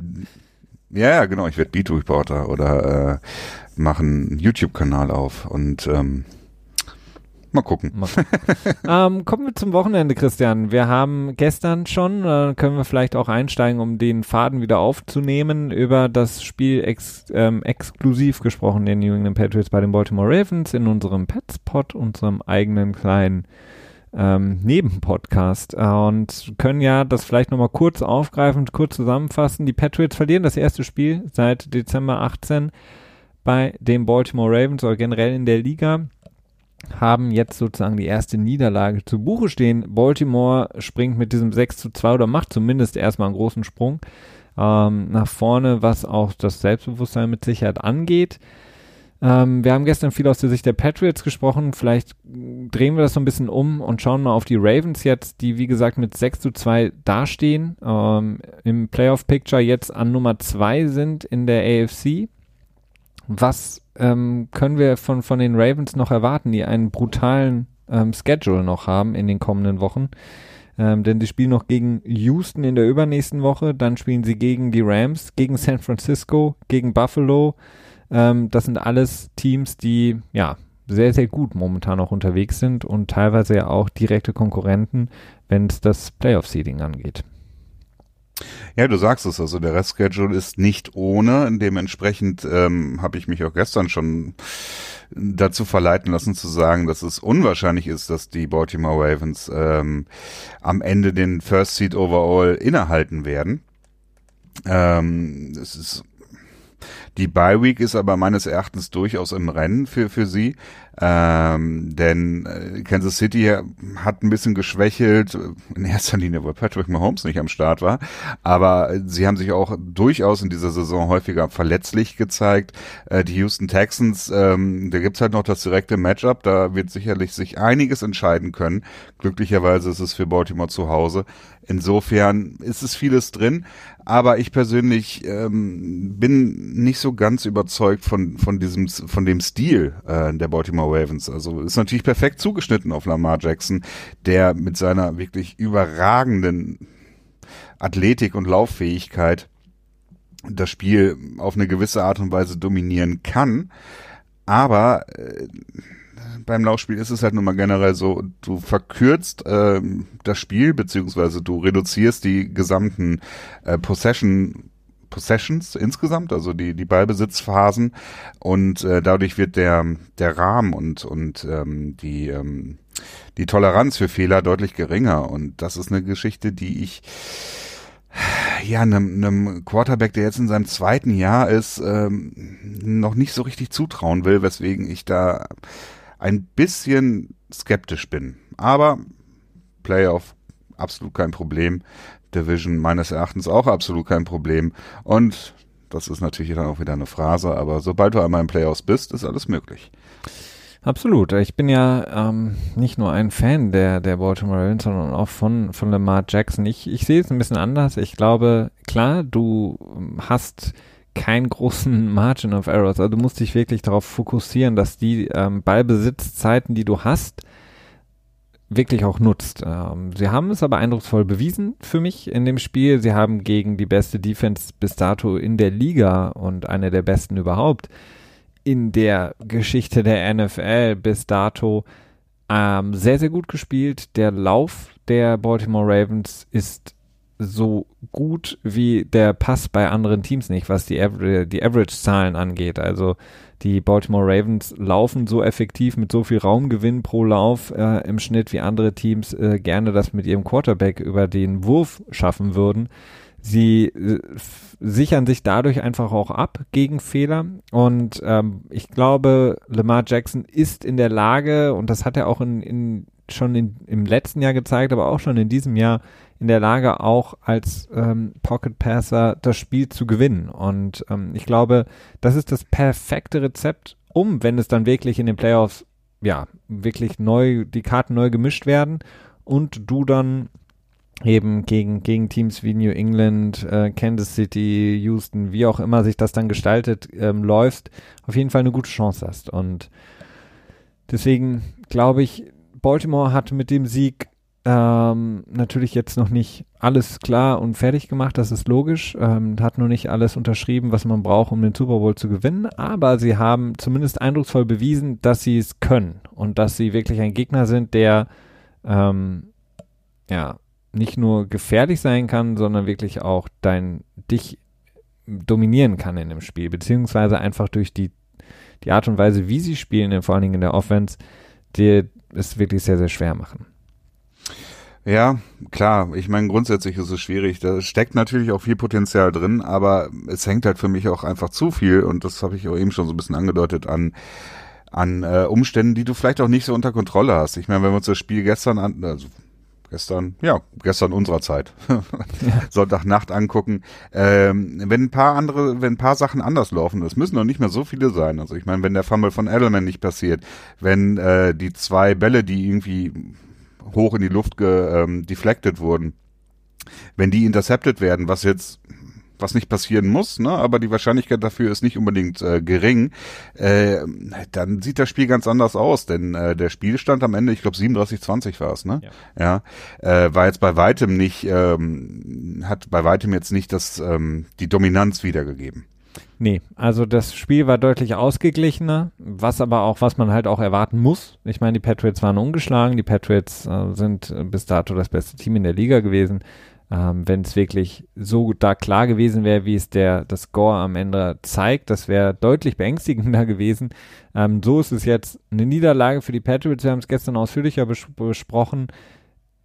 [SPEAKER 2] ja, ja, genau. Ich werde Beat Reporter oder äh, mache einen YouTube-Kanal auf und ähm, mal gucken. Mal
[SPEAKER 1] ähm, kommen wir zum Wochenende, Christian. Wir haben gestern schon, äh, können wir vielleicht auch einsteigen, um den Faden wieder aufzunehmen, über das Spiel ex, ähm, exklusiv gesprochen, den New England Patriots bei den Baltimore Ravens in unserem Petspot, unserem eigenen kleinen ähm, Nebenpodcast äh, und können ja das vielleicht nochmal kurz aufgreifen, kurz zusammenfassen. Die Patriots verlieren das erste Spiel seit Dezember 18 bei den Baltimore Ravens oder generell in der Liga haben jetzt sozusagen die erste Niederlage zu Buche stehen. Baltimore springt mit diesem 6 zu 2 oder macht zumindest erstmal einen großen Sprung ähm, nach vorne, was auch das Selbstbewusstsein mit Sicherheit angeht. Ähm, wir haben gestern viel aus der Sicht der Patriots gesprochen. Vielleicht drehen wir das so ein bisschen um und schauen mal auf die Ravens jetzt, die wie gesagt mit 6 zu 2 dastehen, ähm, im Playoff-Picture jetzt an Nummer 2 sind in der AFC. Was ähm, können wir von, von den Ravens noch erwarten, die einen brutalen ähm, Schedule noch haben in den kommenden Wochen? Ähm, denn sie spielen noch gegen Houston in der übernächsten Woche, dann spielen sie gegen die Rams, gegen San Francisco, gegen Buffalo, ähm, das sind alles Teams, die ja sehr, sehr gut momentan auch unterwegs sind und teilweise ja auch direkte Konkurrenten, wenn es das Playoff-Seeding angeht.
[SPEAKER 2] Ja, du sagst es, also der Restschedule ist nicht ohne. Dementsprechend ähm, habe ich mich auch gestern schon dazu verleiten lassen zu sagen, dass es unwahrscheinlich ist, dass die Baltimore Ravens ähm, am Ende den First Seed Overall innehalten werden. Ähm, es ist die Bye Week ist aber meines Erachtens durchaus im Rennen für, für sie. Ähm, denn äh, Kansas City hat ein bisschen geschwächelt, in erster Linie, weil Patrick Mahomes nicht am Start war. Aber sie haben sich auch durchaus in dieser Saison häufiger verletzlich gezeigt. Äh, die Houston Texans, ähm, da gibt's halt noch das direkte Matchup, da wird sicherlich sich einiges entscheiden können. Glücklicherweise ist es für Baltimore zu Hause. Insofern ist es vieles drin, aber ich persönlich ähm, bin nicht so ganz überzeugt von von diesem von dem Stil äh, der Baltimore Ravens. Also ist natürlich perfekt zugeschnitten auf Lamar Jackson, der mit seiner wirklich überragenden Athletik und Lauffähigkeit das Spiel auf eine gewisse Art und Weise dominieren kann. Aber äh, beim Laufspiel ist es halt nun mal generell so, du verkürzt äh, das Spiel, beziehungsweise du reduzierst die gesamten äh, Possession Possessions insgesamt, also die, die Ballbesitzphasen. Und äh, dadurch wird der, der Rahmen und, und ähm, die, ähm, die Toleranz für Fehler deutlich geringer. Und das ist eine Geschichte, die ich ja, einem, einem Quarterback, der jetzt in seinem zweiten Jahr ist, ähm, noch nicht so richtig zutrauen will, weswegen ich da ein bisschen skeptisch bin. Aber Playoff, absolut kein Problem. Division meines Erachtens auch absolut kein Problem. Und das ist natürlich dann auch wieder eine Phrase, aber sobald du einmal im Playoffs bist, ist alles möglich.
[SPEAKER 1] Absolut. Ich bin ja ähm, nicht nur ein Fan der, der Baltimore Ravens, sondern auch von, von Lamar Jackson. Ich, ich sehe es ein bisschen anders. Ich glaube, klar, du hast keinen großen Margin of Errors. Also du musst dich wirklich darauf fokussieren, dass die ähm, Ballbesitzzeiten, die du hast, wirklich auch nutzt. Ähm, sie haben es aber eindrucksvoll bewiesen für mich in dem Spiel. Sie haben gegen die beste Defense bis dato in der Liga und eine der besten überhaupt in der Geschichte der NFL bis dato ähm, sehr, sehr gut gespielt. Der Lauf der Baltimore Ravens ist so gut wie der Pass bei anderen Teams nicht, was die, Aver die Average-Zahlen angeht. Also die Baltimore Ravens laufen so effektiv mit so viel Raumgewinn pro Lauf äh, im Schnitt, wie andere Teams äh, gerne das mit ihrem Quarterback über den Wurf schaffen würden. Sie äh, sichern sich dadurch einfach auch ab gegen Fehler. Und ähm, ich glaube, Lamar Jackson ist in der Lage, und das hat er auch in, in schon in, im letzten Jahr gezeigt, aber auch schon in diesem Jahr in der Lage, auch als ähm, Pocket Passer das Spiel zu gewinnen. Und ähm, ich glaube, das ist das perfekte Rezept, um, wenn es dann wirklich in den Playoffs, ja, wirklich neu, die Karten neu gemischt werden und du dann eben gegen, gegen Teams wie New England, äh, Kansas City, Houston, wie auch immer sich das dann gestaltet, ähm, läufst, auf jeden Fall eine gute Chance hast. Und deswegen glaube ich, Baltimore hat mit dem Sieg ähm, natürlich jetzt noch nicht alles klar und fertig gemacht, das ist logisch. Ähm, hat noch nicht alles unterschrieben, was man braucht, um den Super Bowl zu gewinnen. Aber sie haben zumindest eindrucksvoll bewiesen, dass sie es können und dass sie wirklich ein Gegner sind, der ähm, ja nicht nur gefährlich sein kann, sondern wirklich auch dein dich dominieren kann in dem Spiel, beziehungsweise einfach durch die die Art und Weise, wie sie spielen, vor allen Dingen in der Offense, dir es wirklich sehr, sehr schwer machen.
[SPEAKER 2] Ja, klar. Ich meine, grundsätzlich ist es schwierig. Da steckt natürlich auch viel Potenzial drin, aber es hängt halt für mich auch einfach zu viel und das habe ich auch eben schon so ein bisschen angedeutet an an äh, Umständen, die du vielleicht auch nicht so unter Kontrolle hast. Ich meine, wenn wir uns das Spiel gestern an, also gestern, ja, gestern unserer Zeit, ja. Sonntagnacht angucken, ähm, wenn ein paar andere, wenn ein paar Sachen anders laufen, das müssen doch nicht mehr so viele sein. Also ich meine, wenn der Fumble von Edelman nicht passiert, wenn äh, die zwei Bälle, die irgendwie hoch in die Luft ge, ähm, deflected wurden, wenn die intercepted werden, was jetzt was nicht passieren muss, ne, aber die Wahrscheinlichkeit dafür ist nicht unbedingt äh, gering, äh, dann sieht das Spiel ganz anders aus, denn äh, der Spielstand am Ende, ich glaube 37-20 war es, ne? Ja, ja äh, war jetzt bei weitem nicht, ähm, hat bei weitem jetzt nicht das ähm, die Dominanz wiedergegeben.
[SPEAKER 1] Nee, also das Spiel war deutlich ausgeglichener, was aber auch, was man halt auch erwarten muss. Ich meine, die Patriots waren ungeschlagen, die Patriots äh, sind bis dato das beste Team in der Liga gewesen. Ähm, Wenn es wirklich so da klar gewesen wäre, wie es der das Score am Ende zeigt, das wäre deutlich beängstigender gewesen. Ähm, so ist es jetzt eine Niederlage für die Patriots. Wir haben es gestern ausführlicher bes besprochen.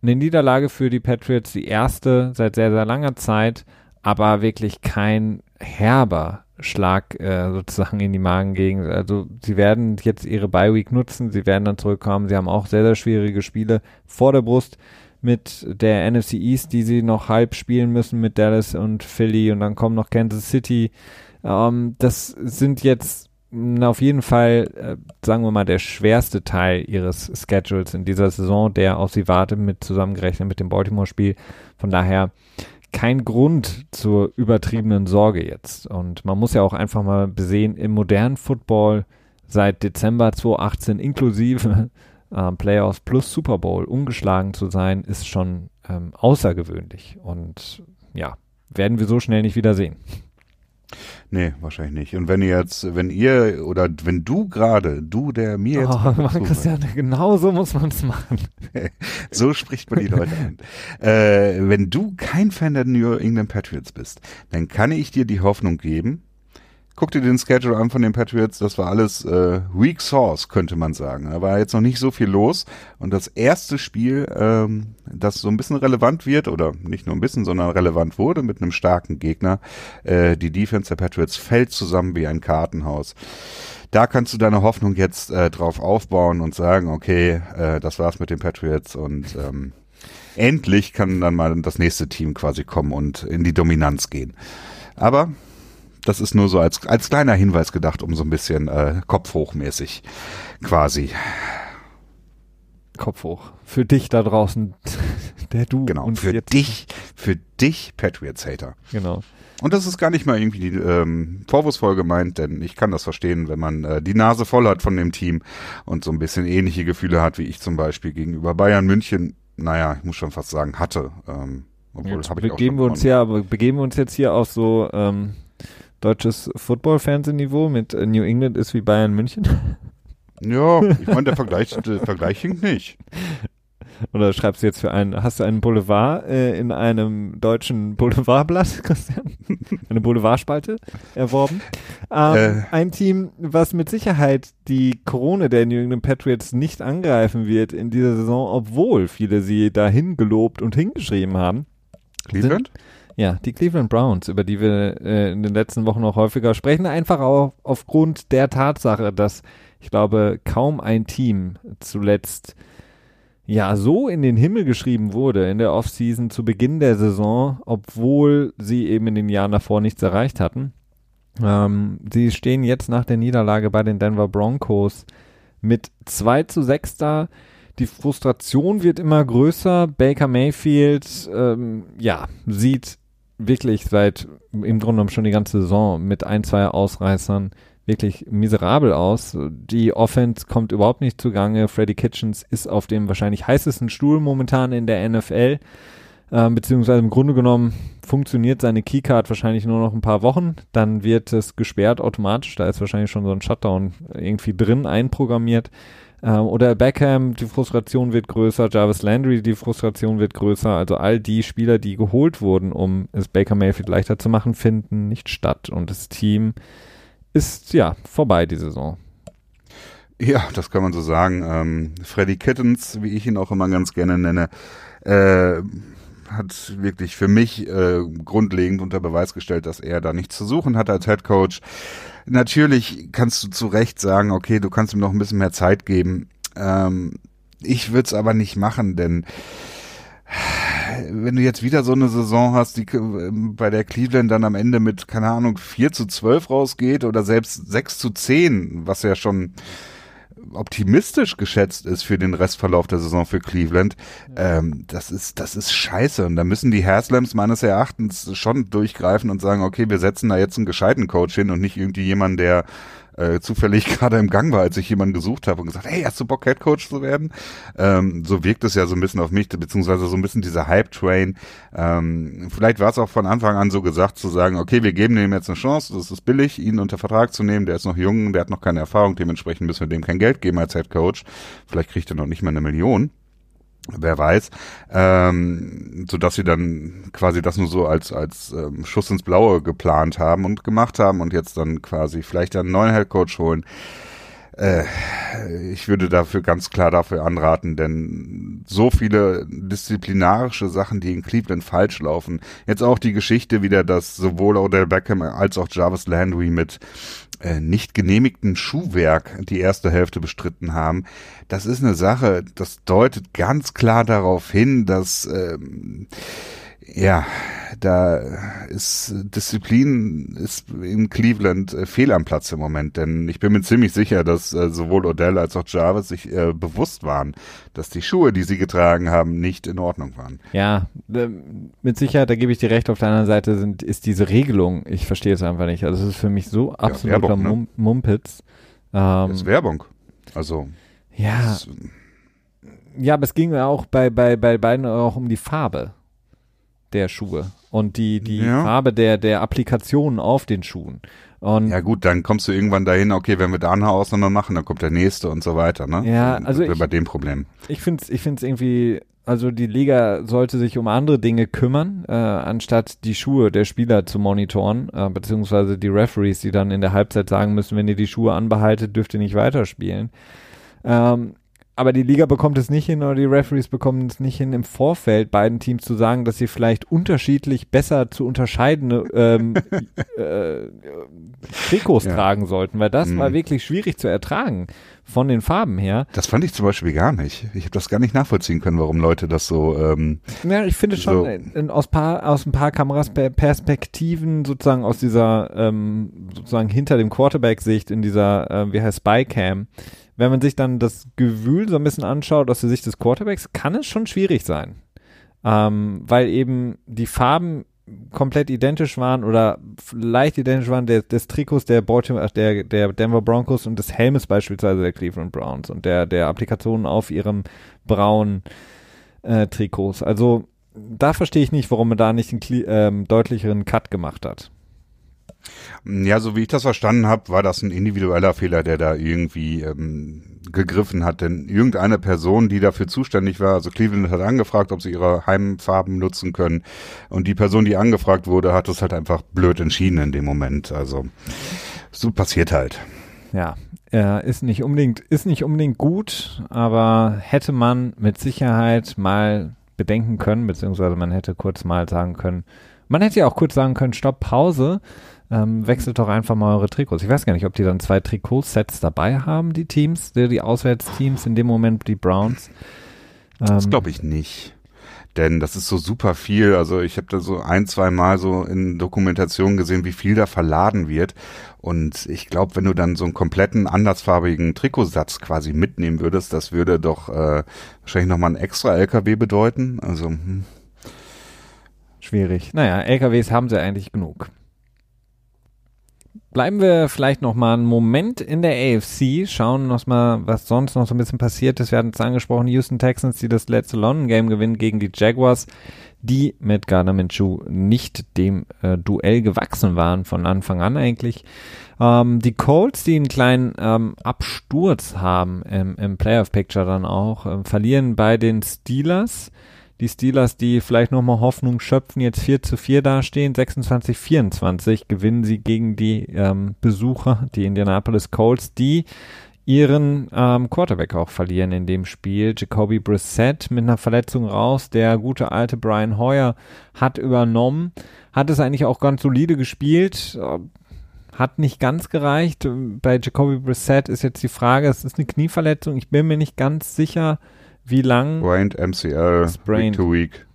[SPEAKER 1] Eine Niederlage für die Patriots, die erste seit sehr, sehr langer Zeit, aber wirklich kein herber Schlag äh, sozusagen in die Magen gegen. Also sie werden jetzt ihre Bye Week nutzen, sie werden dann zurückkommen. Sie haben auch sehr, sehr schwierige Spiele vor der Brust mit der NFC East, die sie noch halb spielen müssen mit Dallas und Philly und dann kommen noch Kansas City. Ähm, das sind jetzt auf jeden Fall, äh, sagen wir mal, der schwerste Teil ihres Schedules in dieser Saison, der auf sie wartet, mit zusammengerechnet mit dem Baltimore-Spiel. Von daher kein Grund zur übertriebenen Sorge jetzt. Und man muss ja auch einfach mal besehen, im modernen Football seit Dezember 2018 inklusive äh, Playoffs plus Super Bowl ungeschlagen zu sein, ist schon ähm, außergewöhnlich. Und ja, werden wir so schnell nicht wieder sehen.
[SPEAKER 2] Nee, wahrscheinlich nicht. Und wenn ihr jetzt, wenn ihr oder wenn du gerade, du, der mir jetzt.
[SPEAKER 1] Oh, Mann, Christian, genau so muss man es machen.
[SPEAKER 2] so spricht man die Leute an. Äh, wenn du kein Fan der New England Patriots bist, dann kann ich dir die Hoffnung geben, guck dir den Schedule an von den Patriots, das war alles äh, weak source, könnte man sagen. Da war jetzt noch nicht so viel los. Und das erste Spiel, ähm, das so ein bisschen relevant wird, oder nicht nur ein bisschen, sondern relevant wurde mit einem starken Gegner, äh, die Defense der Patriots fällt zusammen wie ein Kartenhaus. Da kannst du deine Hoffnung jetzt äh, drauf aufbauen und sagen, okay, äh, das war's mit den Patriots und ähm, endlich kann dann mal das nächste Team quasi kommen und in die Dominanz gehen. Aber das ist nur so als, als kleiner Hinweis gedacht, um so ein bisschen äh, kopfhochmäßig quasi.
[SPEAKER 1] Kopf hoch. Für dich da draußen, der du
[SPEAKER 2] genau, für dich, Für dich, Patriots-Hater.
[SPEAKER 1] Genau.
[SPEAKER 2] Und das ist gar nicht mal irgendwie ähm, vorwurfsvoll gemeint, denn ich kann das verstehen, wenn man äh, die Nase voll hat von dem Team und so ein bisschen ähnliche Gefühle hat, wie ich zum Beispiel gegenüber Bayern München, naja, ich muss schon fast sagen, hatte. Ähm,
[SPEAKER 1] obwohl, jetzt begeben wir uns ja, aber begeben wir uns jetzt hier auf so ähm, deutsches Football-Fernsehniveau mit äh, New England ist wie Bayern München.
[SPEAKER 2] Ja, ich meine, der Vergleich, der Vergleich hinkt nicht.
[SPEAKER 1] Oder schreibst du jetzt für einen, hast du einen Boulevard äh, in einem deutschen Boulevardblatt, Christian? Eine Boulevardspalte erworben? Ähm, äh. Ein Team, was mit Sicherheit die Krone der New England Patriots nicht angreifen wird in dieser Saison, obwohl viele sie dahin gelobt und hingeschrieben haben.
[SPEAKER 2] Cleveland?
[SPEAKER 1] Sind, ja, die Cleveland Browns, über die wir äh, in den letzten Wochen noch häufiger sprechen, einfach auch aufgrund der Tatsache, dass ich glaube, kaum ein Team zuletzt ja so in den Himmel geschrieben wurde in der Offseason zu Beginn der Saison, obwohl sie eben in den Jahren davor nichts erreicht hatten. Ähm, sie stehen jetzt nach der Niederlage bei den Denver Broncos mit 2 zu 6 da. Die Frustration wird immer größer. Baker Mayfield, ähm, ja, sieht wirklich seit im Grunde genommen schon die ganze Saison mit ein, zwei Ausreißern wirklich miserabel aus. Die Offense kommt überhaupt nicht zugange. Freddy Kitchens ist auf dem wahrscheinlich heißesten Stuhl momentan in der NFL. Ähm, beziehungsweise im Grunde genommen funktioniert seine Keycard wahrscheinlich nur noch ein paar Wochen. Dann wird es gesperrt automatisch. Da ist wahrscheinlich schon so ein Shutdown irgendwie drin einprogrammiert. Ähm, oder Beckham, die Frustration wird größer. Jarvis Landry, die Frustration wird größer. Also all die Spieler, die geholt wurden, um es Baker Mayfield leichter zu machen, finden nicht statt. Und das Team ist ja vorbei die Saison.
[SPEAKER 2] Ja, das kann man so sagen. Ähm, Freddy Kittens, wie ich ihn auch immer ganz gerne nenne, äh, hat wirklich für mich äh, grundlegend unter Beweis gestellt, dass er da nichts zu suchen hat als Head Coach. Natürlich kannst du zu Recht sagen, okay, du kannst ihm noch ein bisschen mehr Zeit geben. Ähm, ich würde es aber nicht machen, denn wenn du jetzt wieder so eine Saison hast, die bei der Cleveland dann am Ende mit, keine Ahnung, 4 zu 12 rausgeht oder selbst 6 zu 10, was ja schon optimistisch geschätzt ist für den Restverlauf der Saison für Cleveland, ähm, das ist das ist scheiße. Und da müssen die Haslams meines Erachtens schon durchgreifen und sagen, okay, wir setzen da jetzt einen gescheiten Coach hin und nicht irgendwie jemanden, der äh, zufällig gerade im Gang war, als ich jemanden gesucht habe und gesagt, hey, hast du Bock, Head Coach zu werden? Ähm, so wirkt es ja so ein bisschen auf mich, beziehungsweise so ein bisschen dieser Hype-Train. Ähm, vielleicht war es auch von Anfang an so gesagt, zu sagen, okay, wir geben dem jetzt eine Chance, das ist billig, ihn unter Vertrag zu nehmen, der ist noch jung, der hat noch keine Erfahrung, dementsprechend müssen wir dem kein Geld geben als Head Coach. Vielleicht kriegt er noch nicht mal eine Million wer weiß, ähm, so dass sie dann quasi das nur so als als ähm, Schuss ins Blaue geplant haben und gemacht haben und jetzt dann quasi vielleicht einen neuen Headcoach holen. Äh, ich würde dafür ganz klar dafür anraten, denn so viele disziplinarische Sachen, die in Cleveland falsch laufen. Jetzt auch die Geschichte wieder, dass sowohl Odell Beckham als auch Jarvis Landry mit äh, nicht genehmigten Schuhwerk die erste Hälfte bestritten haben. Das ist eine Sache, das deutet ganz klar darauf hin, dass ähm, ja, da ist Disziplin ist in Cleveland äh, fehl am Platz im Moment, denn ich bin mir ziemlich sicher, dass äh, sowohl Odell als auch Jarvis sich äh, bewusst waren, dass die Schuhe, die sie getragen haben, nicht in Ordnung waren.
[SPEAKER 1] Ja, äh, mit Sicherheit, da gebe ich dir recht. Auf der anderen Seite sind, ist diese Regelung, ich verstehe es einfach nicht. Also es ist für mich so absoluter ja, Werbung, ne? Mum Mumpitz.
[SPEAKER 2] Ähm, das ist Werbung. Also.
[SPEAKER 1] Ja. Ist, ja, aber es ging ja auch bei, bei, bei beiden auch um die Farbe der Schuhe und die, die ja. Farbe der, der Applikationen auf den Schuhen. Und
[SPEAKER 2] ja gut, dann kommst du irgendwann dahin, okay, wenn wir da eine Ausnahme machen, dann kommt der nächste und so weiter, ne?
[SPEAKER 1] Ja, also
[SPEAKER 2] ich, bei dem Problem.
[SPEAKER 1] Ich finde es ich find's irgendwie, also die Liga sollte sich um andere Dinge kümmern, äh, anstatt die Schuhe der Spieler zu monitoren, äh, beziehungsweise die Referees, die dann in der Halbzeit sagen müssen, wenn ihr die Schuhe anbehaltet, dürft ihr nicht weiterspielen. Ähm, aber die Liga bekommt es nicht hin oder die Referees bekommen es nicht hin, im Vorfeld beiden Teams zu sagen, dass sie vielleicht unterschiedlich besser zu unterscheidende ähm, äh, Trikots ja. tragen sollten, weil das mhm. war wirklich schwierig zu ertragen von den Farben her.
[SPEAKER 2] Das fand ich zum Beispiel gar nicht. Ich habe das gar nicht nachvollziehen können, warum Leute das so. Ähm,
[SPEAKER 1] ja, ich finde schon in, aus, paar, aus ein paar Kameras Perspektiven sozusagen aus dieser ähm, sozusagen hinter dem Quarterback-Sicht in dieser äh, wie heißt Spycam wenn man sich dann das Gewühl so ein bisschen anschaut aus der Sicht des Quarterbacks, kann es schon schwierig sein. ähm, weil eben die Farben komplett identisch waren oder leicht identisch waren der, des Trikots der, Baltimore, der, der Denver Broncos und des Helmes beispielsweise der Cleveland Browns und der, der Applikationen auf ihrem braunen äh, Trikots. Also da verstehe ich nicht, warum man da nicht einen ähm, deutlicheren Cut gemacht hat.
[SPEAKER 2] Ja, so wie ich das verstanden habe, war das ein individueller Fehler, der da irgendwie ähm, gegriffen hat. Denn irgendeine Person, die dafür zuständig war, also Cleveland hat angefragt, ob sie ihre Heimfarben nutzen können. Und die Person, die angefragt wurde, hat das halt einfach blöd entschieden in dem Moment. Also so passiert halt.
[SPEAKER 1] Ja, äh, ist nicht unbedingt, ist nicht unbedingt gut, aber hätte man mit Sicherheit mal bedenken können, beziehungsweise man hätte kurz mal sagen können, man hätte ja auch kurz sagen können, stopp, Pause, ähm, wechselt doch einfach mal eure Trikots. Ich weiß gar nicht, ob die dann zwei Trikotsets dabei haben, die Teams, die, die Auswärtsteams, in dem Moment die Browns.
[SPEAKER 2] Ähm, das glaube ich nicht. Denn das ist so super viel. Also ich habe da so ein, zwei Mal so in Dokumentationen gesehen, wie viel da verladen wird. Und ich glaube, wenn du dann so einen kompletten andersfarbigen Trikotsatz quasi mitnehmen würdest, das würde doch äh, wahrscheinlich nochmal einen extra LKW bedeuten. Also hm.
[SPEAKER 1] schwierig. Naja, LKWs haben sie eigentlich genug. Bleiben wir vielleicht noch mal einen Moment in der AFC, schauen noch mal, was sonst noch so ein bisschen passiert ist. Wir hatten es angesprochen, Houston Texans, die das letzte London Game gewinnen gegen die Jaguars, die mit Gardner Minshew nicht dem äh, Duell gewachsen waren von Anfang an eigentlich. Ähm, die Colts, die einen kleinen ähm, Absturz haben im, im Playoff Picture dann auch, äh, verlieren bei den Steelers die Steelers, die vielleicht nochmal Hoffnung schöpfen, jetzt 4 zu 4 dastehen, 26-24 gewinnen sie gegen die ähm, Besucher, die Indianapolis Colts, die ihren ähm, Quarterback auch verlieren in dem Spiel. Jacoby Brissett mit einer Verletzung raus. Der gute alte Brian Hoyer hat übernommen, hat es eigentlich auch ganz solide gespielt. Hat nicht ganz gereicht. Bei Jacoby Brissett ist jetzt die Frage, es ist eine Knieverletzung. Ich bin mir nicht ganz sicher, wie lang?
[SPEAKER 2] Sprained MCL,
[SPEAKER 1] Sprained. Week to Week.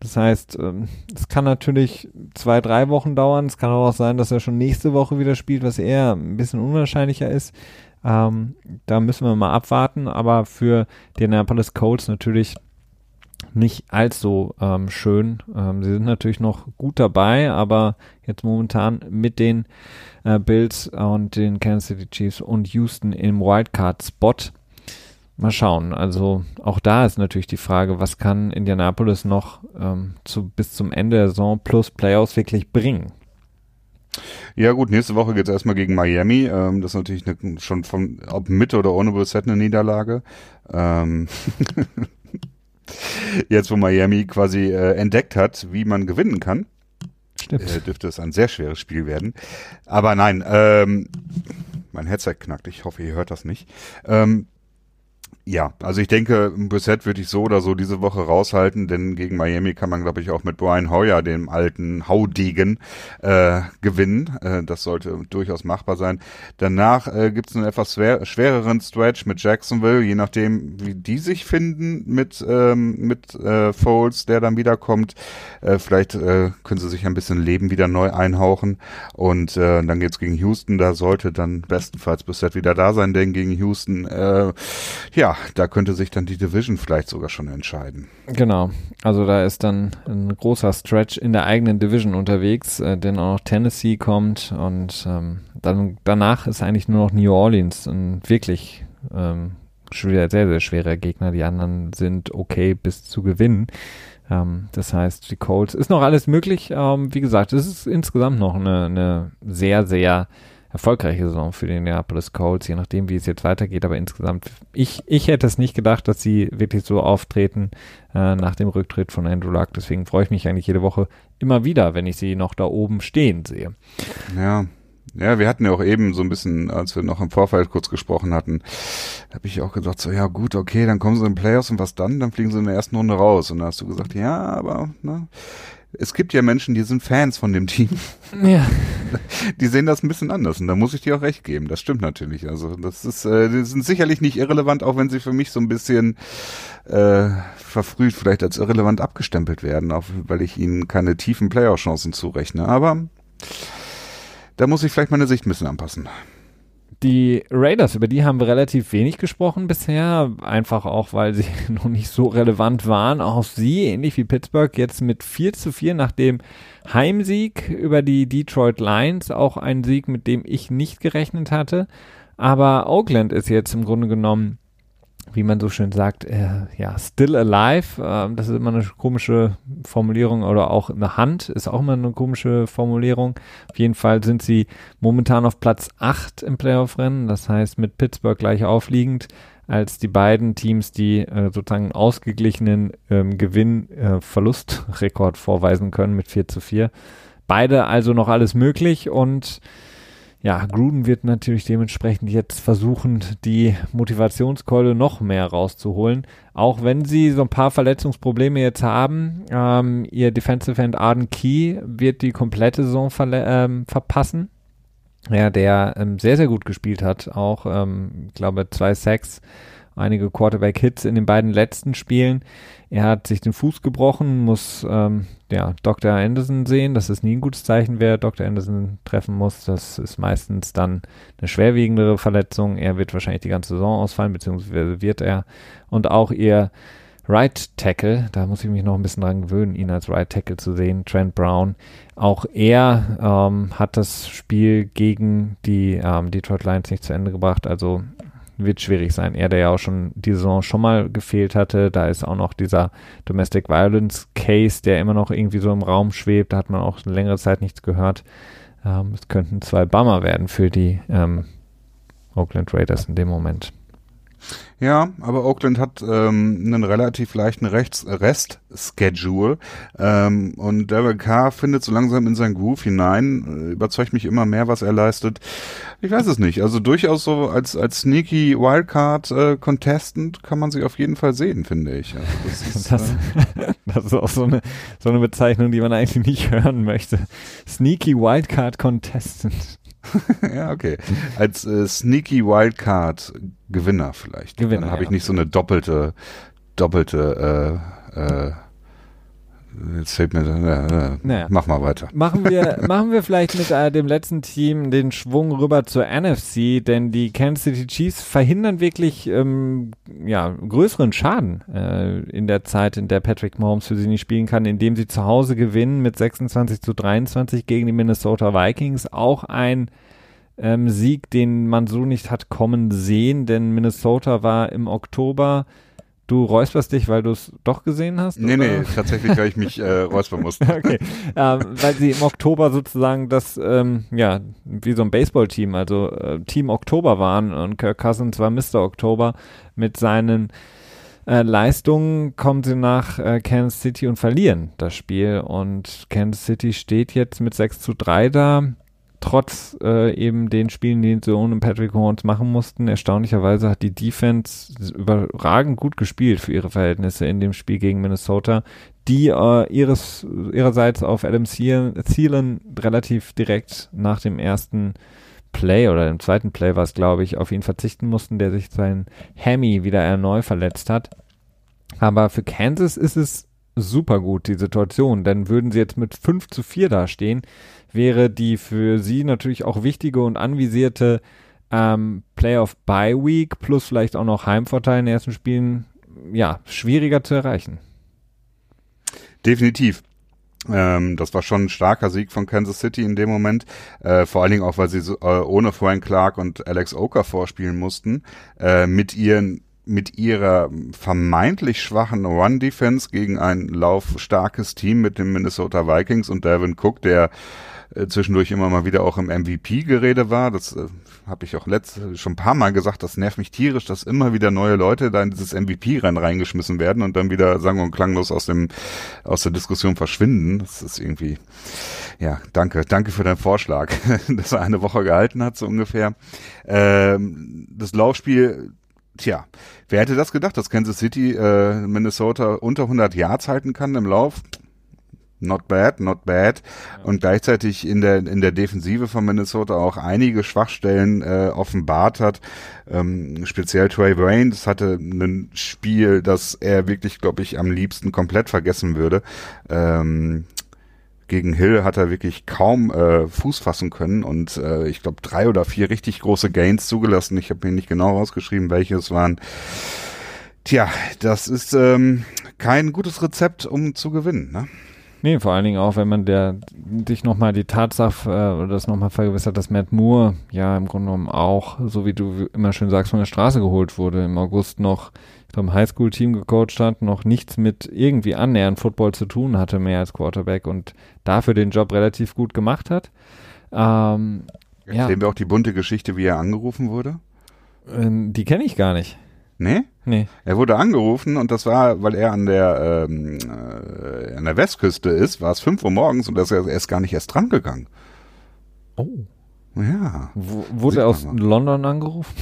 [SPEAKER 1] Das heißt, ähm, es kann natürlich zwei, drei Wochen dauern. Es kann auch sein, dass er schon nächste Woche wieder spielt, was eher ein bisschen unwahrscheinlicher ist. Ähm, da müssen wir mal abwarten. Aber für die Annapolis Colts natürlich nicht allzu ähm, schön. Ähm, sie sind natürlich noch gut dabei, aber jetzt momentan mit den äh, Bills und den Kansas City Chiefs und Houston im Wildcard-Spot Mal schauen. Also auch da ist natürlich die Frage, was kann Indianapolis noch ähm, zu, bis zum Ende der Saison plus Playoffs wirklich bringen?
[SPEAKER 2] Ja gut, nächste Woche geht es erstmal gegen Miami. Ähm, das ist natürlich eine, schon von, ob mit oder ohne Brissett eine Niederlage. Ähm Jetzt, wo Miami quasi äh, entdeckt hat, wie man gewinnen kann, äh, dürfte es ein sehr schweres Spiel werden. Aber nein, ähm, mein Headset knackt. Ich hoffe, ihr hört das nicht. Ähm, ja, also ich denke, ein Brissett würde ich so oder so diese Woche raushalten, denn gegen Miami kann man, glaube ich, auch mit Brian Hoyer, dem alten Haudegen, äh, gewinnen. Äh, das sollte durchaus machbar sein. Danach äh, gibt es einen etwas schwer, schwereren Stretch mit Jacksonville, je nachdem, wie die sich finden mit, ähm, mit äh, Foles, der dann wiederkommt. Äh, vielleicht äh, können sie sich ein bisschen Leben wieder neu einhauchen. Und äh, dann geht's gegen Houston, da sollte dann bestenfalls Brissett wieder da sein, denn gegen Houston, äh, ja, da könnte sich dann die Division vielleicht sogar schon entscheiden.
[SPEAKER 1] Genau. Also da ist dann ein großer Stretch in der eigenen Division unterwegs, äh, denn auch Tennessee kommt und ähm, dann danach ist eigentlich nur noch New Orleans ein wirklich ähm, sehr, sehr schwerer Gegner. Die anderen sind okay bis zu gewinnen. Ähm, das heißt, die Colts ist noch alles möglich. Ähm, wie gesagt, es ist insgesamt noch eine, eine sehr, sehr erfolgreiche Saison für die Indianapolis Colts, je nachdem, wie es jetzt weitergeht. Aber insgesamt, ich, ich hätte es nicht gedacht, dass sie wirklich so auftreten äh, nach dem Rücktritt von Andrew Luck. Deswegen freue ich mich eigentlich jede Woche immer wieder, wenn ich sie noch da oben stehen sehe.
[SPEAKER 2] Ja, ja, wir hatten ja auch eben so ein bisschen, als wir noch im Vorfeld kurz gesprochen hatten, habe ich auch gedacht, so ja gut, okay, dann kommen sie in den Playoffs und was dann? Dann fliegen sie in der ersten Runde raus. Und dann hast du gesagt, ja, aber ne, es gibt ja Menschen, die sind Fans von dem Team.
[SPEAKER 1] Ja.
[SPEAKER 2] Die sehen das ein bisschen anders und da muss ich dir auch recht geben. Das stimmt natürlich. Also das ist, äh, die sind sicherlich nicht irrelevant, auch wenn sie für mich so ein bisschen äh, verfrüht vielleicht als irrelevant abgestempelt werden, auch weil ich ihnen keine tiefen Playoff-Chancen zurechne. Aber da muss ich vielleicht meine Sicht ein bisschen anpassen.
[SPEAKER 1] Die Raiders, über die haben wir relativ wenig gesprochen bisher, einfach auch, weil sie noch nicht so relevant waren. Auch sie, ähnlich wie Pittsburgh, jetzt mit 4 zu 4 nach dem Heimsieg über die Detroit Lions, auch ein Sieg, mit dem ich nicht gerechnet hatte. Aber Oakland ist jetzt im Grunde genommen wie man so schön sagt, äh, ja, still alive. Äh, das ist immer eine komische Formulierung oder auch eine Hand ist auch immer eine komische Formulierung. Auf jeden Fall sind sie momentan auf Platz 8 im Playoff-Rennen, das heißt mit Pittsburgh gleich aufliegend als die beiden Teams, die äh, sozusagen ausgeglichenen ähm, Gewinn-Verlust-Rekord vorweisen können mit 4 zu 4. Beide also noch alles möglich und ja, Gruden wird natürlich dementsprechend jetzt versuchen, die Motivationskeule noch mehr rauszuholen. Auch wenn sie so ein paar Verletzungsprobleme jetzt haben. Ähm, ihr Defensive End Arden Key wird die komplette Saison ähm, verpassen. Ja, der ähm, sehr, sehr gut gespielt hat. Auch, ähm, ich glaube, zwei Sacks einige Quarterback-Hits in den beiden letzten Spielen. Er hat sich den Fuß gebrochen, muss ähm, ja, Dr. Anderson sehen. Das ist nie ein gutes Zeichen, wer Dr. Anderson treffen muss. Das ist meistens dann eine schwerwiegendere Verletzung. Er wird wahrscheinlich die ganze Saison ausfallen, beziehungsweise wird er. Und auch ihr Right Tackle, da muss ich mich noch ein bisschen dran gewöhnen, ihn als Right Tackle zu sehen, Trent Brown. Auch er ähm, hat das Spiel gegen die ähm, Detroit Lions nicht zu Ende gebracht. Also wird schwierig sein. Er, der ja auch schon die Saison schon mal gefehlt hatte, da ist auch noch dieser Domestic Violence Case, der immer noch irgendwie so im Raum schwebt. Da hat man auch längere Zeit nichts gehört. Ähm, es könnten zwei Bummer werden für die ähm, Oakland Raiders in dem Moment.
[SPEAKER 2] Ja, aber Oakland hat ähm, einen relativ leichten Rest-Schedule ähm, und Derek Carr findet so langsam in sein Groove hinein, äh, überzeugt mich immer mehr, was er leistet. Ich weiß es nicht, also durchaus so als als sneaky Wildcard äh, Contestant kann man sich auf jeden Fall sehen, finde ich. Also
[SPEAKER 1] das, ist, das, äh, das ist auch so eine so eine Bezeichnung, die man eigentlich nicht hören möchte. Sneaky Wildcard Contestant.
[SPEAKER 2] ja, okay. Als äh, Sneaky Wildcard Gewinner vielleicht.
[SPEAKER 1] Gewinner.
[SPEAKER 2] Dann habe ich nicht so eine doppelte, doppelte, äh, äh, Jetzt fällt mir, äh, naja. mach mal weiter.
[SPEAKER 1] Machen wir, machen wir vielleicht mit äh, dem letzten Team den Schwung rüber zur NFC, denn die Kansas City Chiefs verhindern wirklich ähm, ja, größeren Schaden äh, in der Zeit, in der Patrick Mahomes für sie nicht spielen kann, indem sie zu Hause gewinnen mit 26 zu 23 gegen die Minnesota Vikings. Auch ein ähm, Sieg, den man so nicht hat kommen sehen, denn Minnesota war im Oktober Du räusperst dich, weil du es doch gesehen hast?
[SPEAKER 2] Nee, oder? nee, tatsächlich, weil ich mich äh, räuspern musste.
[SPEAKER 1] okay. Ähm, weil sie im Oktober sozusagen das, ähm, ja, wie so ein Baseballteam, also äh, Team Oktober waren und Kirk Cousins war Mr. Oktober mit seinen äh, Leistungen kommen sie nach äh, Kansas City und verlieren das Spiel. Und Kansas City steht jetzt mit 6 zu 3 da trotz äh, eben den Spielen, die sie ohne Patrick Horns machen mussten, erstaunlicherweise hat die Defense überragend gut gespielt für ihre Verhältnisse in dem Spiel gegen Minnesota, die äh, ihres, ihrerseits auf Adam Thielen relativ direkt nach dem ersten Play oder dem zweiten Play war es, glaube ich, auf ihn verzichten mussten, der sich sein Hammy wieder erneut verletzt hat. Aber für Kansas ist es super gut, die Situation, denn würden sie jetzt mit 5 zu 4 dastehen, wäre die für sie natürlich auch wichtige und anvisierte ähm, Playoff Bye Week plus vielleicht auch noch Heimvorteil in den ersten Spielen ja schwieriger zu erreichen.
[SPEAKER 2] Definitiv. Ähm, das war schon ein starker Sieg von Kansas City in dem Moment, äh, vor allen Dingen auch, weil sie so, äh, ohne Frank Clark und Alex Oker vorspielen mussten, äh, mit ihren mit ihrer vermeintlich schwachen Run-Defense gegen ein laufstarkes Team mit den Minnesota Vikings und Devin Cook, der äh, zwischendurch immer mal wieder auch im MVP-Gerede war. Das äh, habe ich auch letzt, schon ein paar Mal gesagt, das nervt mich tierisch, dass immer wieder neue Leute da in dieses MVP-Rennen reingeschmissen werden und dann wieder sang- und klanglos aus dem aus der Diskussion verschwinden. Das ist irgendwie, ja, danke, danke für deinen Vorschlag, dass er eine Woche gehalten hat, so ungefähr. Ähm, das Laufspiel Tja, wer hätte das gedacht, dass Kansas City äh, Minnesota unter 100 Yards halten kann im Lauf? Not bad, not bad. Ja. Und gleichzeitig in der, in der Defensive von Minnesota auch einige Schwachstellen äh, offenbart hat. Ähm, speziell Trey Wayne, das hatte ein Spiel, das er wirklich, glaube ich, am liebsten komplett vergessen würde. Ähm, gegen Hill hat er wirklich kaum äh, Fuß fassen können und äh, ich glaube drei oder vier richtig große Gains zugelassen. Ich habe mir nicht genau rausgeschrieben, welche es waren. Tja, das ist ähm, kein gutes Rezept, um zu gewinnen. Ne?
[SPEAKER 1] Nee, vor allen Dingen auch, wenn man der dich nochmal die Tatsache äh, oder das nochmal vergewissert, dass Matt Moore ja im Grunde genommen auch, so wie du immer schön sagst, von der Straße geholt wurde, im August noch im Highschool-Team gecoacht hat, noch nichts mit irgendwie annähernd Football zu tun hatte, mehr als Quarterback und dafür den Job relativ gut gemacht hat. Ähm,
[SPEAKER 2] Jetzt ja. sehen wir auch die bunte Geschichte, wie er angerufen wurde.
[SPEAKER 1] Ähm, die kenne ich gar nicht.
[SPEAKER 2] Nee?
[SPEAKER 1] Nee.
[SPEAKER 2] Er wurde angerufen und das war, weil er an der ähm, äh, an der Westküste ist, war es fünf Uhr morgens und er ist gar nicht erst dran gegangen.
[SPEAKER 1] Oh.
[SPEAKER 2] Ja.
[SPEAKER 1] W wurde er aus London angerufen?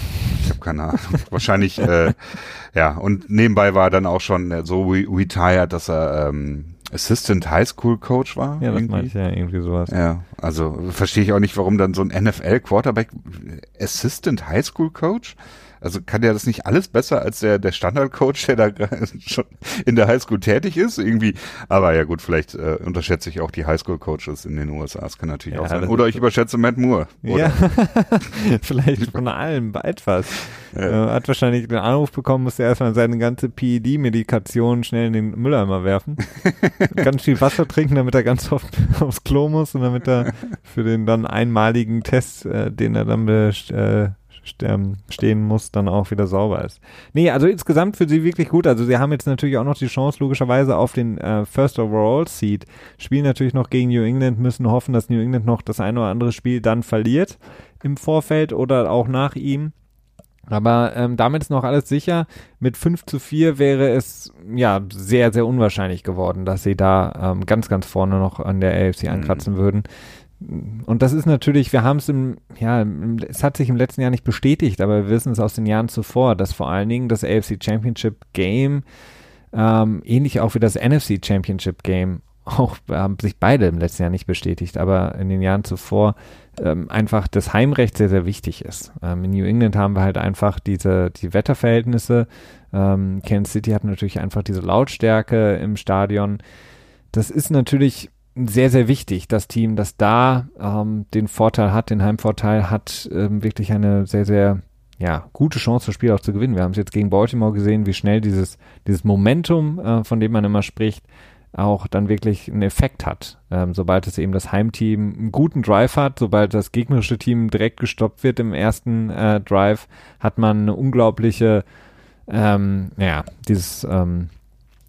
[SPEAKER 2] Ich habe keine Ahnung. Wahrscheinlich, äh, ja. Und nebenbei war er dann auch schon so re retired, dass er ähm, Assistant High School Coach war.
[SPEAKER 1] Ja, das meinte ich ja irgendwie sowas.
[SPEAKER 2] Ja, also verstehe ich auch nicht, warum dann so ein NFL Quarterback Assistant High School Coach? Also kann der das nicht alles besser als der, der Standardcoach, der da schon in der Highschool tätig ist? Irgendwie. Aber ja gut, vielleicht äh, unterschätze ich auch die Highschool-Coaches in den USA. Das kann natürlich ja, auch sein. Oder ich überschätze Matt Moore. Oder?
[SPEAKER 1] Ja, vielleicht von allem etwas. Ja. Äh, hat wahrscheinlich den Anruf bekommen, musste erstmal seine ganze PED-Medikation schnell in den Mülleimer werfen. ganz viel Wasser trinken, damit er ganz oft aufs Klo muss und damit er für den dann einmaligen Test, äh, den er dann äh, stehen muss, dann auch wieder sauber ist. Nee, also insgesamt für sie wirklich gut. Also sie haben jetzt natürlich auch noch die Chance, logischerweise auf den äh, First Overall Seed. Spielen natürlich noch gegen New England, müssen hoffen, dass New England noch das eine oder andere Spiel dann verliert im Vorfeld oder auch nach ihm. Aber ähm, damit ist noch alles sicher. Mit 5 zu 4 wäre es ja sehr, sehr unwahrscheinlich geworden, dass sie da ähm, ganz, ganz vorne noch an der AFC ankratzen mhm. würden und das ist natürlich, wir haben es im, ja, es hat sich im letzten Jahr nicht bestätigt, aber wir wissen es aus den Jahren zuvor, dass vor allen Dingen das AFC Championship Game, ähm, ähnlich auch wie das NFC Championship Game, auch haben sich beide im letzten Jahr nicht bestätigt, aber in den Jahren zuvor ähm, einfach das Heimrecht sehr, sehr wichtig ist. Ähm, in New England haben wir halt einfach diese, die Wetterverhältnisse. Ähm, Kansas City hat natürlich einfach diese Lautstärke im Stadion. Das ist natürlich sehr, sehr wichtig, das Team, das da ähm, den Vorteil hat, den Heimvorteil hat, ähm, wirklich eine sehr, sehr ja, gute Chance, das Spiel auch zu gewinnen. Wir haben es jetzt gegen Baltimore gesehen, wie schnell dieses, dieses Momentum, äh, von dem man immer spricht, auch dann wirklich einen Effekt hat. Ähm, sobald es eben das Heimteam einen guten Drive hat, sobald das gegnerische Team direkt gestoppt wird im ersten äh, Drive, hat man eine unglaubliche, ähm, ja, dieses ähm,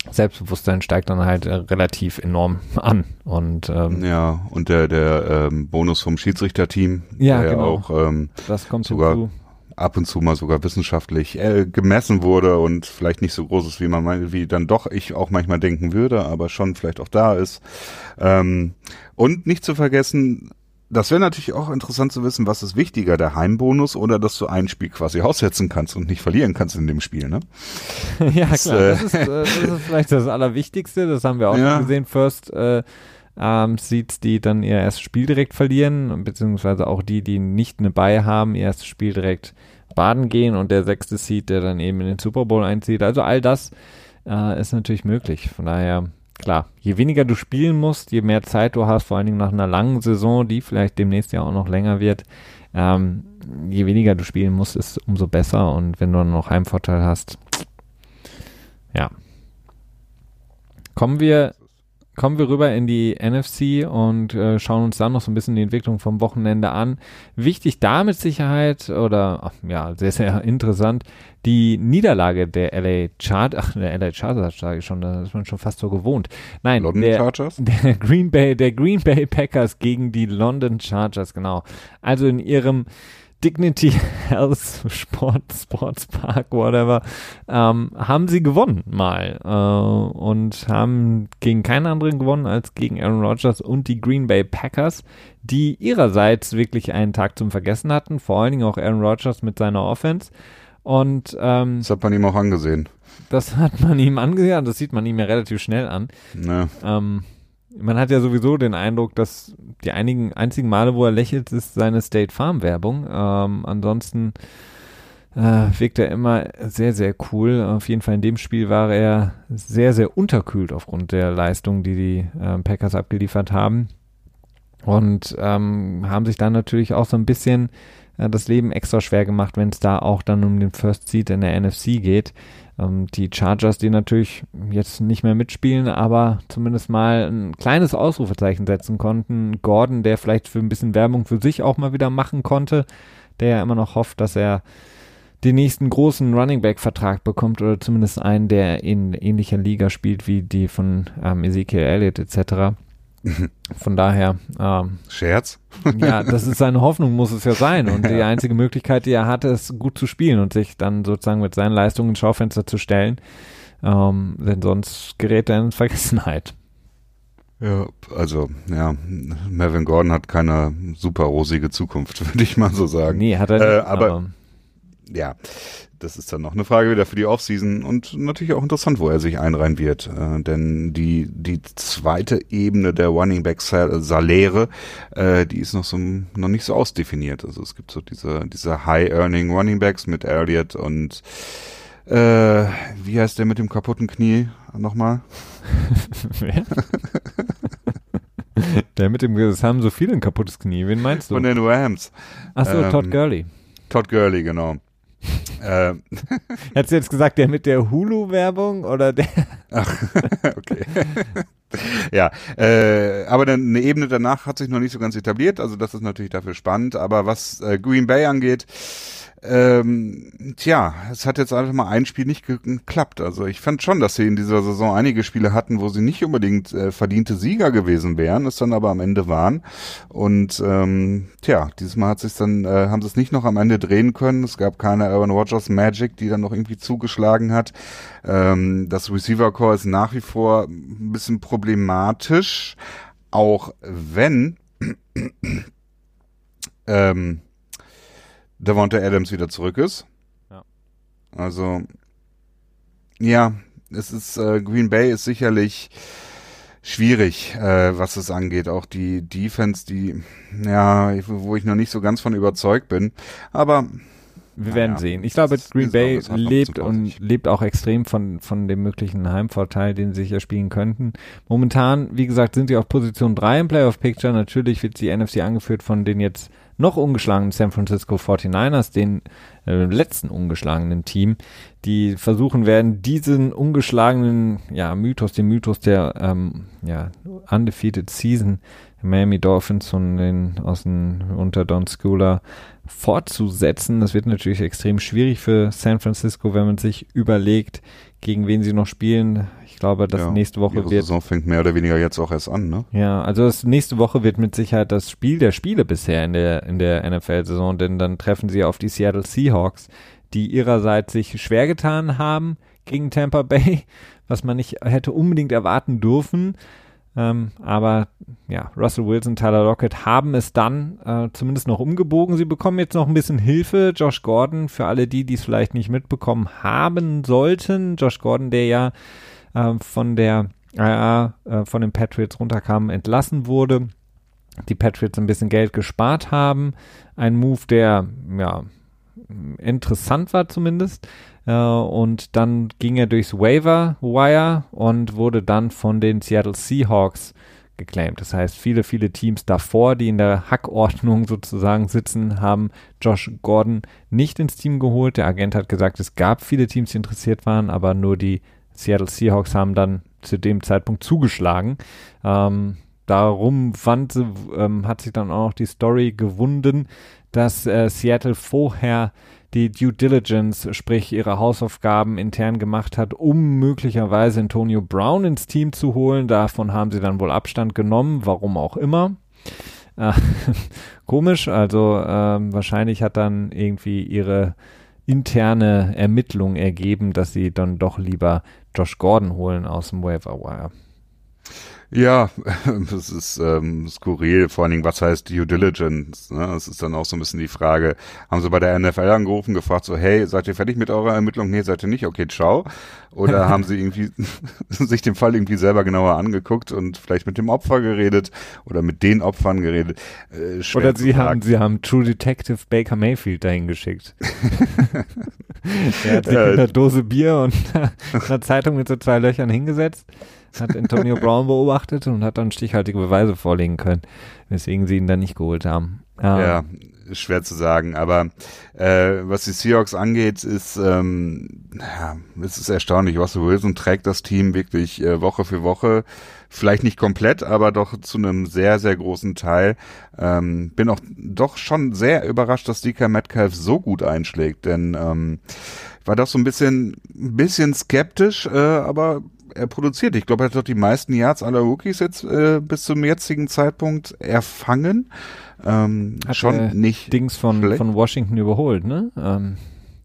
[SPEAKER 1] Selbstbewusstsein steigt dann halt äh, relativ enorm an. Und ähm,
[SPEAKER 2] ja, und der der ähm, Bonus vom Schiedsrichterteam,
[SPEAKER 1] ja,
[SPEAKER 2] der
[SPEAKER 1] genau.
[SPEAKER 2] auch ähm,
[SPEAKER 1] das kommt
[SPEAKER 2] sogar
[SPEAKER 1] hinzu.
[SPEAKER 2] ab und zu mal sogar wissenschaftlich äh, gemessen wurde und vielleicht nicht so groß ist, wie man mal, wie dann doch ich auch manchmal denken würde, aber schon vielleicht auch da ist. Ähm, und nicht zu vergessen, das wäre natürlich auch interessant zu wissen, was ist wichtiger, der Heimbonus oder dass du ein Spiel quasi aussetzen kannst und nicht verlieren kannst in dem Spiel, ne?
[SPEAKER 1] ja, das, klar, das, ist, äh, das ist vielleicht das Allerwichtigste, das haben wir auch ja. schon gesehen, First äh, ähm, Seeds, die dann ihr erstes Spiel direkt verlieren, beziehungsweise auch die, die nicht eine Bye haben, ihr erstes Spiel direkt baden gehen und der sechste Seed, der dann eben in den Super Bowl einzieht. Also all das äh, ist natürlich möglich. Von daher klar, je weniger du spielen musst, je mehr Zeit du hast, vor allen Dingen nach einer langen Saison, die vielleicht demnächst ja auch noch länger wird, ähm, je weniger du spielen musst, ist umso besser. Und wenn du dann noch Heimvorteil hast, ja. Kommen wir kommen wir rüber in die NFC und äh, schauen uns dann noch so ein bisschen die Entwicklung vom Wochenende an. Wichtig da mit Sicherheit oder ach, ja, sehr, sehr interessant, die Niederlage der LA Chargers, ach, der LA Chargers sage ich schon, da ist man schon fast so gewohnt. Nein,
[SPEAKER 2] London
[SPEAKER 1] der,
[SPEAKER 2] Chargers?
[SPEAKER 1] der Green Bay, der Green Bay Packers gegen die London Chargers, genau. Also in ihrem Dignity Health Sport, Sports Park, whatever, ähm, haben sie gewonnen mal äh, und haben gegen keinen anderen gewonnen als gegen Aaron Rodgers und die Green Bay Packers, die ihrerseits wirklich einen Tag zum Vergessen hatten, vor allen Dingen auch Aaron Rodgers mit seiner Offense. Und ähm,
[SPEAKER 2] das hat man ihm auch angesehen.
[SPEAKER 1] Das hat man ihm angesehen, das sieht man ihm ja relativ schnell an.
[SPEAKER 2] Ja.
[SPEAKER 1] Ähm, man hat ja sowieso den Eindruck, dass die einigen einzigen Male, wo er lächelt, ist seine State Farm Werbung. Ähm, ansonsten äh, wirkt er immer sehr, sehr cool. Auf jeden Fall in dem Spiel war er sehr, sehr unterkühlt aufgrund der Leistung, die die äh, Packers abgeliefert haben. Und ähm, haben sich dann natürlich auch so ein bisschen äh, das Leben extra schwer gemacht, wenn es da auch dann um den First Seed in der NFC geht. Ähm, die Chargers, die natürlich jetzt nicht mehr mitspielen, aber zumindest mal ein kleines Ausrufezeichen setzen konnten. Gordon, der vielleicht für ein bisschen Werbung für sich auch mal wieder machen konnte, der ja immer noch hofft, dass er den nächsten großen Running Back Vertrag bekommt oder zumindest einen, der in ähnlicher Liga spielt wie die von ähm, Ezekiel Elliott etc. Von daher. Ähm,
[SPEAKER 2] Scherz?
[SPEAKER 1] ja, das ist seine Hoffnung, muss es ja sein. Und die einzige Möglichkeit, die er hatte, ist gut zu spielen und sich dann sozusagen mit seinen Leistungen ins Schaufenster zu stellen. Ähm, denn sonst gerät er in Vergessenheit.
[SPEAKER 2] Ja, also, ja, Melvin Gordon hat keine super rosige Zukunft, würde ich mal so sagen.
[SPEAKER 1] Nee, hat er nicht.
[SPEAKER 2] Äh, aber, aber ja, das ist dann noch eine Frage wieder für die Offseason und natürlich auch interessant, wo er sich einreihen wird. Äh, denn die, die zweite Ebene der Running Back Saläre, äh, die ist noch so noch nicht so ausdefiniert. Also es gibt so diese, diese High-Earning Running Backs mit Elliott und äh, wie heißt der mit dem kaputten Knie nochmal?
[SPEAKER 1] Wer? der mit dem, es haben so viele ein kaputtes Knie. Wen meinst du?
[SPEAKER 2] Von den Rams.
[SPEAKER 1] Achso, ähm, Todd Gurley.
[SPEAKER 2] Todd Gurley, genau.
[SPEAKER 1] Ähm. Hättest du jetzt gesagt, der mit der Hulu-Werbung oder der?
[SPEAKER 2] Ach, okay. ja, äh, aber dann eine Ebene danach hat sich noch nicht so ganz etabliert, also das ist natürlich dafür spannend. Aber was äh, Green Bay angeht, ähm, tja, es hat jetzt einfach mal ein Spiel nicht geklappt. Also ich fand schon, dass sie in dieser Saison einige Spiele hatten, wo sie nicht unbedingt äh, verdiente Sieger gewesen wären, es dann aber am Ende waren. Und ähm, tja, dieses Mal hat sich dann, äh, haben sie es nicht noch am Ende drehen können. Es gab keine Aaron Rodgers Magic, die dann noch irgendwie zugeschlagen hat. Ähm, das Receiver Core ist nach wie vor ein bisschen problematisch, auch wenn ähm, Devonta Adams wieder zurück ist. Ja. Also, ja, es ist, äh, Green Bay ist sicherlich schwierig, äh, was es angeht. Auch die Defense, die, ja, wo ich noch nicht so ganz von überzeugt bin. Aber
[SPEAKER 1] wir werden sehen. Ich glaube, Green Bay lebt und lebt auch extrem von, von dem möglichen Heimvorteil, den sie sich erspielen könnten. Momentan, wie gesagt, sind sie auf Position 3 im Playoff Picture. Natürlich wird die NFC angeführt von den jetzt noch ungeschlagenen San Francisco 49ers, den äh, letzten ungeschlagenen Team, die versuchen werden, diesen ungeschlagenen ja, Mythos, den Mythos der ähm, ja, undefeated Season Miami Dolphins von den aus den unter Don Schooler fortzusetzen. Das wird natürlich extrem schwierig für San Francisco, wenn man sich überlegt, gegen wen sie noch spielen. Ich glaube, das ja, nächste Woche
[SPEAKER 2] ihre wird. Saison fängt mehr oder weniger jetzt auch erst an, ne?
[SPEAKER 1] Ja, also das nächste Woche wird mit Sicherheit das Spiel der Spiele bisher in der, in der NFL-Saison, denn dann treffen sie auf die Seattle Seahawks, die ihrerseits sich schwer getan haben gegen Tampa Bay, was man nicht hätte unbedingt erwarten dürfen. Ähm, aber ja, Russell Wilson, Tyler Lockett haben es dann äh, zumindest noch umgebogen. Sie bekommen jetzt noch ein bisschen Hilfe. Josh Gordon, für alle die, die es vielleicht nicht mitbekommen haben sollten. Josh Gordon, der ja äh, von der äh, von den Patriots runterkam, entlassen wurde. Die Patriots ein bisschen Geld gespart haben. Ein Move, der ja interessant war zumindest. Äh, und dann ging er durchs Waiver Wire und wurde dann von den Seattle Seahawks geclaimed. Das heißt, viele, viele Teams davor, die in der Hackordnung sozusagen sitzen, haben Josh Gordon nicht ins Team geholt. Der Agent hat gesagt, es gab viele Teams, die interessiert waren, aber nur die Seattle Seahawks haben dann zu dem Zeitpunkt zugeschlagen. Ähm, darum fand, ähm, hat sich dann auch noch die Story gewunden, dass äh, Seattle vorher die Due Diligence, sprich ihre Hausaufgaben intern gemacht hat, um möglicherweise Antonio Brown ins Team zu holen. Davon haben sie dann wohl Abstand genommen, warum auch immer. Äh, komisch, also äh, wahrscheinlich hat dann irgendwie ihre interne Ermittlung ergeben, dass sie dann doch lieber Josh Gordon holen aus dem Waiver Wire.
[SPEAKER 2] Ja, das ist ähm, skurril. Vor allen Dingen, was heißt Due Diligence? Ne? Das ist dann auch so ein bisschen die Frage. Haben sie bei der NFL angerufen, gefragt so, hey, seid ihr fertig mit eurer Ermittlung? Nee, seid ihr nicht? Okay, ciao. Oder haben sie irgendwie sich den Fall irgendwie selber genauer angeguckt und vielleicht mit dem Opfer geredet oder mit den Opfern geredet?
[SPEAKER 1] Äh, oder sie haben, sie haben True Detective Baker Mayfield dahin geschickt. er hat sich äh, mit einer Dose Bier und einer Zeitung mit so zwei Löchern hingesetzt hat Antonio Brown beobachtet und hat dann stichhaltige Beweise vorlegen können, weswegen sie ihn dann nicht geholt haben.
[SPEAKER 2] Ja, ja schwer zu sagen, aber äh, was die Seahawks angeht, ist ähm, ja, es ist erstaunlich. Russell Wilson trägt das Team wirklich äh, Woche für Woche, vielleicht nicht komplett, aber doch zu einem sehr sehr großen Teil. Ähm, bin auch doch schon sehr überrascht, dass DK Metcalf so gut einschlägt, denn ähm, war doch so ein bisschen, ein bisschen skeptisch, äh, aber er produziert. Ich glaube, er hat doch die meisten Yards aller Rookies jetzt äh, bis zum jetzigen Zeitpunkt erfangen. Ähm, hat schon äh, nicht
[SPEAKER 1] Dings von, von Washington überholt, ne? Ähm,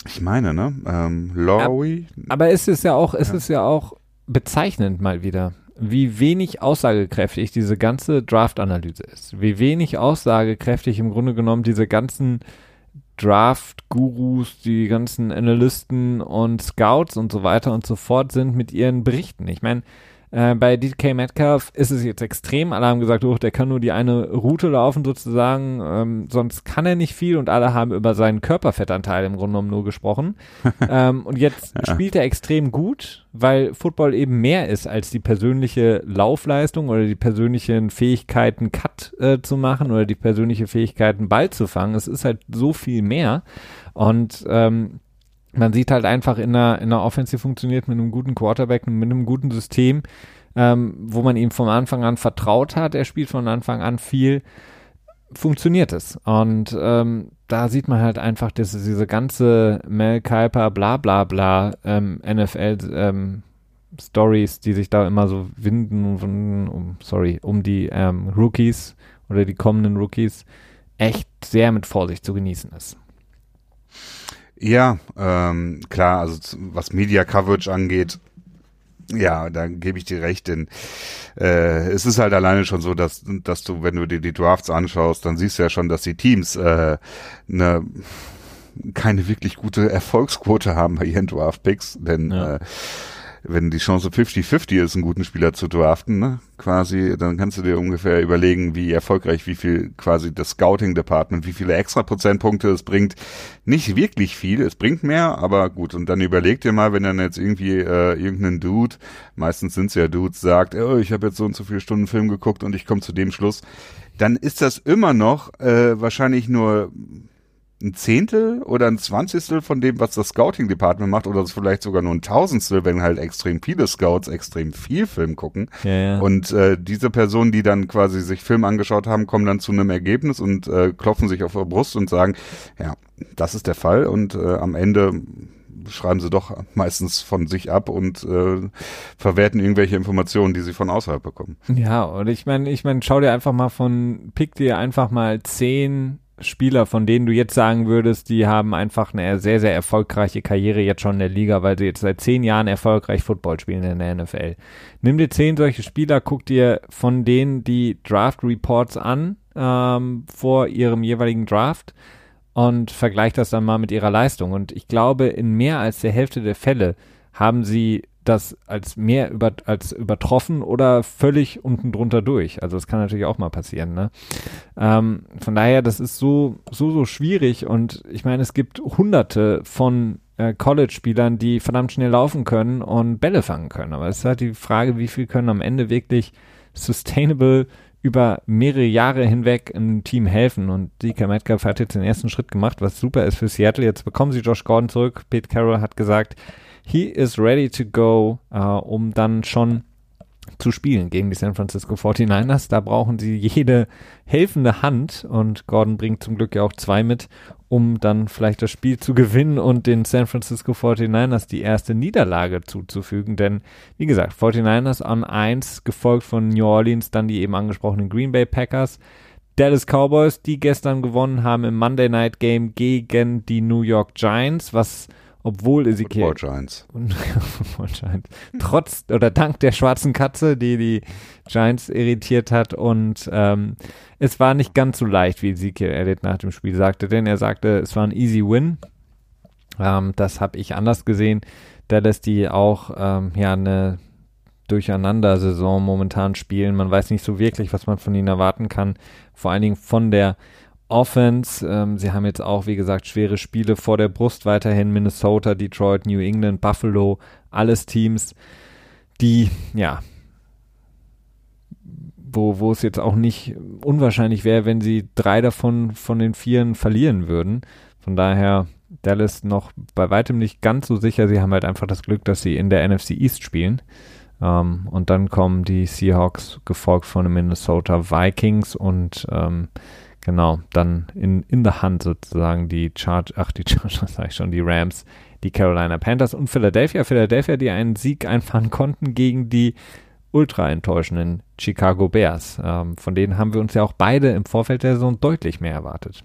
[SPEAKER 2] ich meine, ne? Ähm, Lowry.
[SPEAKER 1] Aber es ist ja auch, es ja. ist ja auch bezeichnend mal wieder, wie wenig aussagekräftig diese ganze Draft-Analyse ist. Wie wenig aussagekräftig im Grunde genommen diese ganzen Draft-Gurus, die ganzen Analysten und Scouts und so weiter und so fort sind mit ihren Berichten. Ich meine, äh, bei DK Metcalf ist es jetzt extrem. Alle haben gesagt, oh, der kann nur die eine Route laufen sozusagen, ähm, sonst kann er nicht viel und alle haben über seinen Körperfettanteil im Grunde genommen nur gesprochen. ähm, und jetzt ja. spielt er extrem gut, weil Football eben mehr ist als die persönliche Laufleistung oder die persönlichen Fähigkeiten, Cut äh, zu machen oder die persönliche Fähigkeiten, Ball zu fangen. Es ist halt so viel mehr. Und ähm, man sieht halt einfach in der, in der Offensive funktioniert mit einem guten Quarterback, mit einem guten System, ähm, wo man ihm von Anfang an vertraut hat. Er spielt von Anfang an viel, funktioniert es. Und ähm, da sieht man halt einfach, dass diese ganze Mel Kiper, bla bla bla, ähm, NFL ähm, Stories, die sich da immer so winden, um, sorry, um die ähm, Rookies oder die kommenden Rookies, echt sehr mit Vorsicht zu genießen ist.
[SPEAKER 2] Ja, ähm, klar, also was Media Coverage angeht, ja, da gebe ich dir recht, denn äh, es ist halt alleine schon so, dass, dass du, wenn du dir die Drafts anschaust, dann siehst du ja schon, dass die Teams äh, eine keine wirklich gute Erfolgsquote haben bei ihren Draft-Picks, denn ja. äh, wenn die Chance 50-50 ist, einen guten Spieler zu draften, ne, quasi, dann kannst du dir ungefähr überlegen, wie erfolgreich, wie viel quasi das Scouting-Department, wie viele extra Prozentpunkte es bringt. Nicht wirklich viel, es bringt mehr, aber gut. Und dann überleg dir mal, wenn dann jetzt irgendwie äh, irgendein Dude, meistens sind es ja Dudes, sagt, oh, ich habe jetzt so und so viele Stunden Film geguckt und ich komme zu dem Schluss, dann ist das immer noch äh, wahrscheinlich nur ein Zehntel oder ein Zwanzigstel von dem, was das Scouting Department macht, oder vielleicht sogar nur ein Tausendstel, wenn halt extrem viele Scouts extrem viel Film gucken. Ja, ja. Und äh, diese Personen, die dann quasi sich Film angeschaut haben, kommen dann zu einem Ergebnis und äh, klopfen sich auf der Brust und sagen, ja, das ist der Fall. Und äh, am Ende schreiben sie doch meistens von sich ab und äh, verwerten irgendwelche Informationen, die sie von außerhalb bekommen.
[SPEAKER 1] Ja, und ich meine, ich meine, schau dir einfach mal von, pick dir einfach mal zehn Spieler, von denen du jetzt sagen würdest, die haben einfach eine sehr, sehr erfolgreiche Karriere jetzt schon in der Liga, weil sie jetzt seit zehn Jahren erfolgreich Football spielen in der NFL. Nimm dir zehn solche Spieler, guck dir von denen die Draft Reports an ähm, vor ihrem jeweiligen Draft und vergleich das dann mal mit ihrer Leistung. Und ich glaube, in mehr als der Hälfte der Fälle haben sie das als mehr über, als übertroffen oder völlig unten drunter durch. Also das kann natürlich auch mal passieren. Ne? Ähm, von daher, das ist so, so, so schwierig und ich meine, es gibt hunderte von äh, College-Spielern, die verdammt schnell laufen können und Bälle fangen können. Aber es ist halt die Frage, wie viel können am Ende wirklich sustainable über mehrere Jahre hinweg einem Team helfen. Und DK Metcalf hat jetzt den ersten Schritt gemacht, was super ist für Seattle. Jetzt bekommen sie Josh Gordon zurück. Pete Carroll hat gesagt, he is ready to go, äh, um dann schon zu spielen gegen die San Francisco 49ers. Da brauchen sie jede helfende Hand und Gordon bringt zum Glück ja auch zwei mit, um dann vielleicht das Spiel zu gewinnen und den San Francisco 49ers die erste Niederlage zuzufügen. Denn, wie gesagt, 49ers an 1, gefolgt von New Orleans, dann die eben angesprochenen Green Bay Packers. Dallas Cowboys, die gestern gewonnen haben im Monday Night Game gegen die New York Giants, was obwohl Ezekiel
[SPEAKER 2] Giants.
[SPEAKER 1] und Giants, trotz oder dank der schwarzen Katze, die die Giants irritiert hat und ähm, es war nicht ganz so leicht, wie Ezekiel Elliott nach dem Spiel sagte, denn er sagte, es war ein easy win. Ähm, das habe ich anders gesehen. Dallas, die auch ähm, ja eine Durcheinander-Saison momentan spielen. Man weiß nicht so wirklich, was man von ihnen erwarten kann. Vor allen Dingen von der Offense. Ähm, sie haben jetzt auch, wie gesagt, schwere Spiele vor der Brust weiterhin. Minnesota, Detroit, New England, Buffalo, alles Teams, die, ja, wo, wo es jetzt auch nicht unwahrscheinlich wäre, wenn sie drei davon von den Vieren verlieren würden. Von daher Dallas noch bei weitem nicht ganz so sicher. Sie haben halt einfach das Glück, dass sie in der NFC East spielen. Um, und dann kommen die Seahawks gefolgt von den Minnesota Vikings und ähm, genau, dann in, in der Hand sozusagen die Charge, ach die Chargers sag ich schon, die Rams, die Carolina Panthers und Philadelphia. Philadelphia, die einen Sieg einfahren konnten gegen die ultra enttäuschenden Chicago Bears. Ähm, von denen haben wir uns ja auch beide im Vorfeld der Saison deutlich mehr erwartet.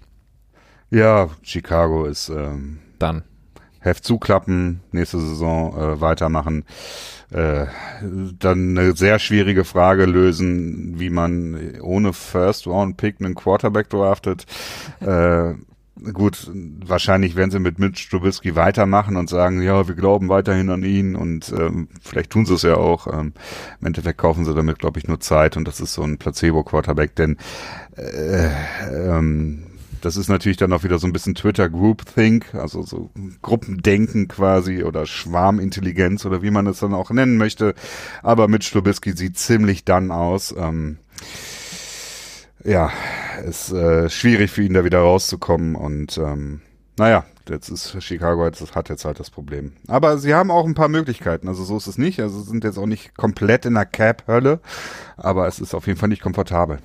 [SPEAKER 2] Ja, Chicago ist ähm,
[SPEAKER 1] Dann.
[SPEAKER 2] Heft zuklappen, nächste Saison äh, weitermachen. Äh, dann eine sehr schwierige Frage lösen, wie man ohne First Round Pick einen Quarterback draftet. Äh, gut, wahrscheinlich werden sie mit Mitch Trubisky weitermachen und sagen, ja, wir glauben weiterhin an ihn und ähm, vielleicht tun sie es ja auch. Ähm, Im Endeffekt kaufen sie damit, glaube ich, nur Zeit und das ist so ein Placebo-Quarterback, denn äh, ähm, das ist natürlich dann auch wieder so ein bisschen Twitter Groupthink, also so Gruppendenken quasi oder Schwarmintelligenz oder wie man es dann auch nennen möchte. Aber mit Strubisky sieht ziemlich dann aus. Ähm, ja, ist äh, schwierig für ihn da wieder rauszukommen und ähm, naja, jetzt ist Chicago jetzt, hat jetzt halt das Problem. Aber sie haben auch ein paar Möglichkeiten, also so ist es nicht. Also sind jetzt auch nicht komplett in der Cap-Hölle, aber es ist auf jeden Fall nicht komfortabel.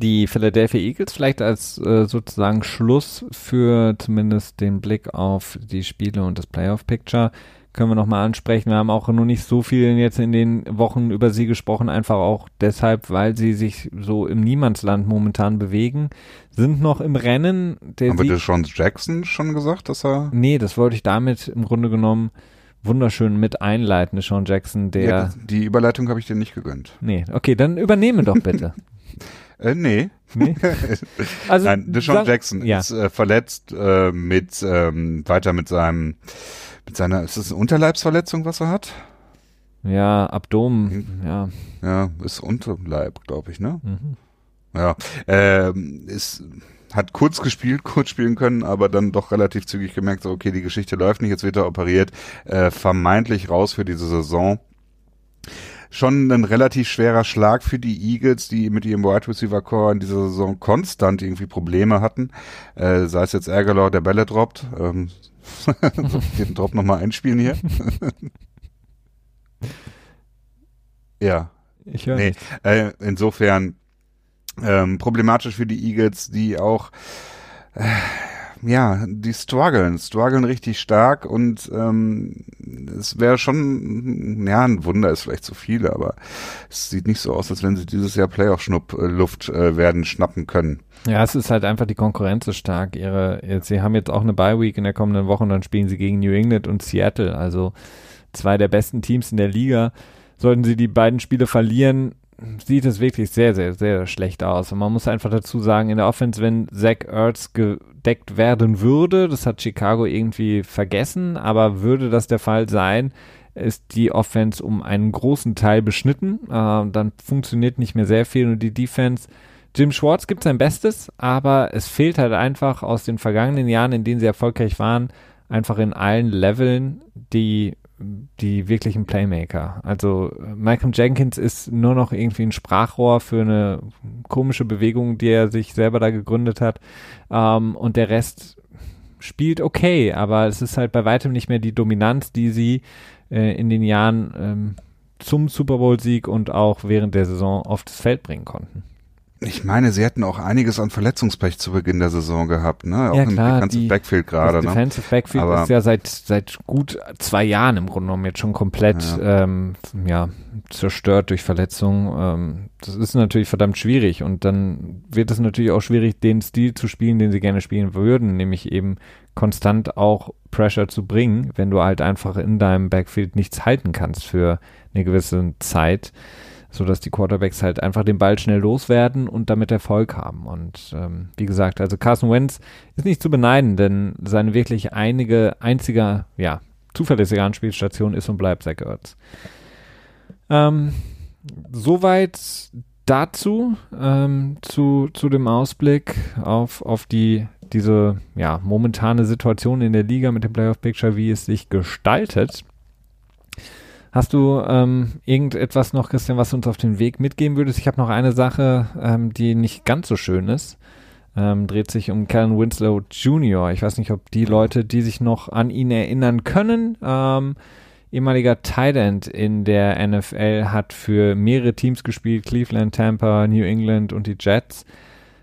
[SPEAKER 1] Die Philadelphia Eagles vielleicht als äh, sozusagen Schluss für zumindest den Blick auf die Spiele und das Playoff-Picture können wir nochmal ansprechen. Wir haben auch noch nicht so viel jetzt in den Wochen über sie gesprochen, einfach auch deshalb, weil sie sich so im Niemandsland momentan bewegen, sind noch im Rennen.
[SPEAKER 2] Der Haben wir Sean Jackson schon gesagt, dass er...
[SPEAKER 1] Nee, das wollte ich damit im Grunde genommen wunderschön mit einleiten, Sean Jackson, der... Ja,
[SPEAKER 2] die Überleitung habe ich dir nicht gegönnt.
[SPEAKER 1] Nee, okay, dann übernehme doch bitte.
[SPEAKER 2] Äh, nee.
[SPEAKER 1] nee?
[SPEAKER 2] also, Nein, Deshaun Jackson ja. ist äh, verletzt äh, mit ähm, weiter mit seinem mit seiner ist das eine Unterleibsverletzung, was er hat?
[SPEAKER 1] Ja, Abdomen, ja.
[SPEAKER 2] Ja, ist Unterleib, glaube ich, ne? Mhm. Ja, ähm, ist hat kurz gespielt, kurz spielen können, aber dann doch relativ zügig gemerkt, so, okay, die Geschichte läuft nicht, jetzt wird er operiert, äh, vermeintlich raus für diese Saison schon ein relativ schwerer Schlag für die Eagles, die mit ihrem Wide Receiver Core in dieser Saison konstant irgendwie Probleme hatten. Äh, sei es jetzt Ärgerlor, der Bälle droppt. Ähm, den Drop nochmal einspielen hier. ja.
[SPEAKER 1] Ich höre.
[SPEAKER 2] Nee, äh, insofern ähm, problematisch für die Eagles, die auch äh, ja, die strugglen, strugglen richtig stark und ähm, es wäre schon, ja, ein Wunder ist vielleicht zu viel, aber es sieht nicht so aus, als wenn sie dieses Jahr Playoff-Luft äh, werden schnappen können.
[SPEAKER 1] Ja, es ist halt einfach die Konkurrenz so stark. Ihre, sie haben jetzt auch eine Bye-Week in der kommenden Woche und dann spielen sie gegen New England und Seattle, also zwei der besten Teams in der Liga. Sollten sie die beiden Spiele verlieren, sieht es wirklich sehr, sehr, sehr schlecht aus. Und man muss einfach dazu sagen, in der Offense, wenn Zach Ertz gedeckt werden würde, das hat Chicago irgendwie vergessen, aber würde das der Fall sein, ist die Offense um einen großen Teil beschnitten. Äh, dann funktioniert nicht mehr sehr viel und die Defense. Jim Schwartz gibt sein Bestes, aber es fehlt halt einfach aus den vergangenen Jahren, in denen sie erfolgreich waren, einfach in allen Leveln die die wirklichen Playmaker. Also Malcolm Jenkins ist nur noch irgendwie ein Sprachrohr für eine komische Bewegung, die er sich selber da gegründet hat. Ähm, und der Rest spielt okay, aber es ist halt bei weitem nicht mehr die Dominanz, die sie äh, in den Jahren ähm, zum Super Bowl-Sieg und auch während der Saison auf das Feld bringen konnten.
[SPEAKER 2] Ich meine, sie hätten auch einiges an Verletzungspech zu Beginn der Saison gehabt, ne? Auch
[SPEAKER 1] Ja,
[SPEAKER 2] im
[SPEAKER 1] klar,
[SPEAKER 2] Defensive
[SPEAKER 1] die-
[SPEAKER 2] Backfield gerade,
[SPEAKER 1] das
[SPEAKER 2] ne?
[SPEAKER 1] Defensive Backfield
[SPEAKER 2] Aber-
[SPEAKER 1] ist ja seit, seit gut zwei Jahren im Grunde genommen jetzt schon komplett ähm, ja, zerstört durch Verletzungen. Ähm, das ist natürlich verdammt schwierig und dann wird es natürlich auch schwierig, den Stil zu spielen, den sie gerne spielen würden, nämlich eben konstant auch Pressure zu bringen, wenn du halt einfach in deinem Backfield nichts halten kannst für eine gewisse Zeit so dass die Quarterbacks halt einfach den Ball schnell loswerden und damit Erfolg haben. Und ähm, wie gesagt, also Carson Wentz ist nicht zu beneiden, denn seine wirklich einige, einzige, ja, zuverlässige Anspielstation ist und bleibt Zach Ertz. Ähm, soweit dazu, ähm, zu, zu dem Ausblick auf, auf die, diese, ja, momentane Situation in der Liga mit dem Playoff Picture, wie es sich gestaltet. Hast du ähm, irgendetwas noch, Christian, was du uns auf den Weg mitgeben würdest? Ich habe noch eine Sache, ähm, die nicht ganz so schön ist. Ähm, dreht sich um Kellen Winslow Jr. Ich weiß nicht, ob die Leute, die sich noch an ihn erinnern können, ähm, ehemaliger Tight End in der NFL, hat für mehrere Teams gespielt, Cleveland, Tampa, New England und die Jets.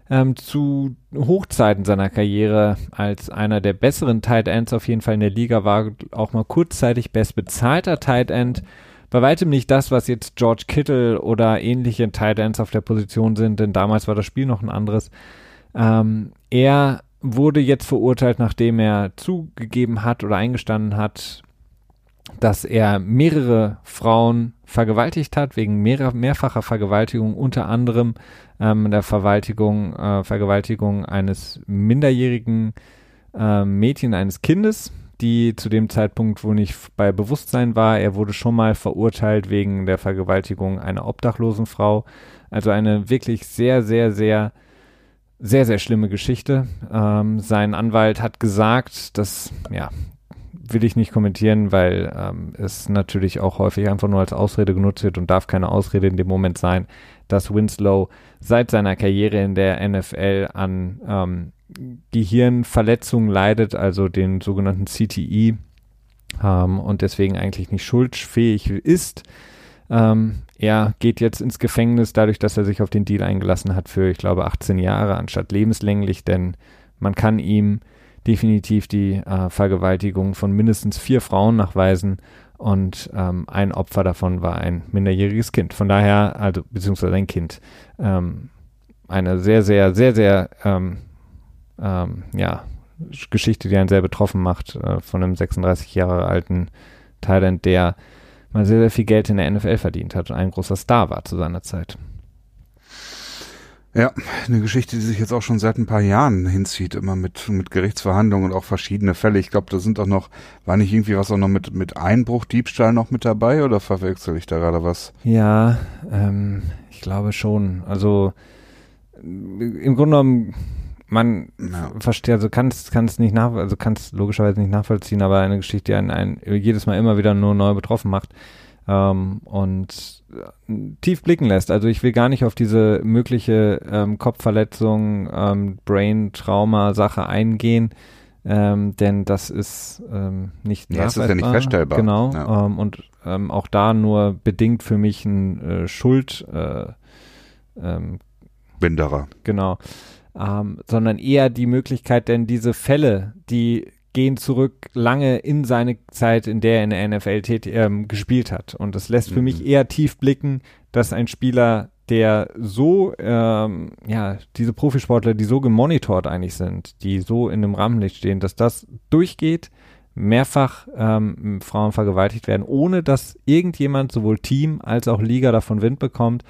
[SPEAKER 1] Ähm, zu Hochzeiten seiner Karriere als einer der besseren Tight Ends auf jeden Fall in der Liga war, auch mal kurzzeitig bestbezahlter Tight End. Bei weitem nicht das, was jetzt George Kittle oder ähnliche Tight Ends auf der Position sind, denn damals war das Spiel noch ein anderes. Ähm, er wurde jetzt verurteilt, nachdem er zugegeben hat oder eingestanden hat, dass er mehrere Frauen vergewaltigt hat, wegen mehrer, mehrfacher Vergewaltigung, unter anderem ähm, der Vergewaltigung, äh, Vergewaltigung eines minderjährigen äh, Mädchen, eines Kindes, die zu dem Zeitpunkt wohl nicht bei Bewusstsein war. Er wurde schon mal verurteilt wegen der Vergewaltigung einer obdachlosen Frau. Also eine wirklich sehr, sehr, sehr, sehr, sehr schlimme Geschichte. Ähm, sein Anwalt hat gesagt, dass, ja, will ich nicht kommentieren, weil ähm, es natürlich auch häufig einfach nur als Ausrede genutzt wird und darf keine Ausrede in dem Moment sein, dass Winslow seit seiner Karriere in der NFL an ähm, Gehirnverletzungen leidet, also den sogenannten CTE ähm, und deswegen eigentlich nicht schuldfähig ist. Ähm, er geht jetzt ins Gefängnis, dadurch, dass er sich auf den Deal eingelassen hat für, ich glaube, 18 Jahre anstatt lebenslänglich, denn man kann ihm definitiv die äh, Vergewaltigung von mindestens vier Frauen nachweisen und ähm, ein Opfer davon war ein minderjähriges Kind. Von daher, also beziehungsweise ein Kind, ähm, eine sehr, sehr, sehr, sehr, ähm, ähm, ja, Geschichte, die einen sehr betroffen macht äh, von einem 36 Jahre alten Thailand, der mal sehr, sehr viel Geld in der NFL verdient hat und ein großer Star war zu seiner Zeit.
[SPEAKER 2] Ja, eine Geschichte, die sich jetzt auch schon seit ein paar Jahren hinzieht, immer mit, mit Gerichtsverhandlungen und auch verschiedene Fälle. Ich glaube, da sind auch noch, war nicht irgendwie was auch noch mit, mit Einbruch, Diebstahl noch mit dabei oder verwechsel ich da gerade was?
[SPEAKER 1] Ja, ähm, ich glaube schon. Also im Grunde genommen, man
[SPEAKER 2] Ja.
[SPEAKER 1] versteht, also kann es nicht nach, also kann es logischerweise nicht nachvollziehen, aber eine Geschichte, die einen, einen jedes Mal immer wieder nur neu betroffen macht ähm, und äh, tief blicken lässt. Also ich will gar nicht auf diese mögliche ähm, Kopfverletzung, ähm, Brain-Trauma-Sache eingehen, ähm, denn das ist ähm, nicht
[SPEAKER 2] Ja, es ist ja nicht
[SPEAKER 1] nachweisbar.
[SPEAKER 2] feststellbar.
[SPEAKER 1] Genau.
[SPEAKER 2] Ja.
[SPEAKER 1] Ähm, und ähm, auch da nur bedingt für mich ein äh, Schuld, äh, ähm,
[SPEAKER 2] Binderer.
[SPEAKER 1] genau, ähm, sondern eher die Möglichkeit, denn diese Fälle, die gehen zurück lange in seine Zeit, in der er in der NFL tät, ähm, gespielt hat. Und das lässt für
[SPEAKER 2] Mhm.
[SPEAKER 1] mich eher tief blicken, dass ein Spieler, der so, ähm, ja, diese Profisportler, die so gemonitort eigentlich sind, die so in dem Rampenlicht stehen, dass das durchgeht, mehrfach ähm, Frauen vergewaltigt werden, ohne dass irgendjemand, sowohl Team als auch Liga davon Wind bekommt,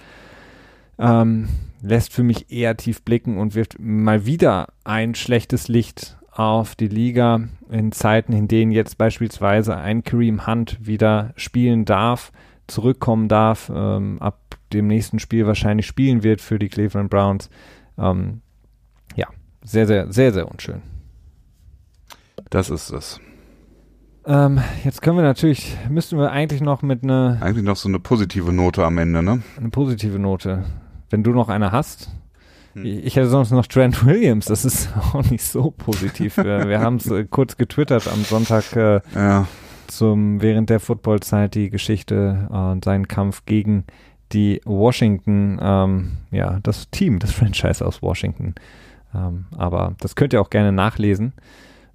[SPEAKER 1] ähm, lässt für mich eher tief blicken und wirft mal wieder ein schlechtes Licht auf die Liga in Zeiten, in denen jetzt beispielsweise ein Kareem Hunt wieder spielen darf, zurückkommen darf, ähm, ab dem nächsten Spiel wahrscheinlich spielen wird für die Cleveland Browns. Ähm, ja, sehr, sehr, sehr, sehr unschön.
[SPEAKER 2] Das ist es.
[SPEAKER 1] Ähm, jetzt können wir natürlich, müssten wir eigentlich noch mit einer
[SPEAKER 2] Eigentlich noch so eine positive Note am Ende, ne?
[SPEAKER 1] eine positive Note, wenn du noch eine hast.
[SPEAKER 2] Hm.
[SPEAKER 1] Ich hätte sonst noch Trent Williams, das ist auch nicht so positiv. Wir haben es äh, kurz getwittert am Sonntag äh,
[SPEAKER 2] Ja.
[SPEAKER 1] zum während der Footballzeit die Geschichte äh, und seinen Kampf gegen die Washington, ähm, ja, das Team, das Franchise aus Washington. Ähm, aber das könnt ihr auch gerne nachlesen.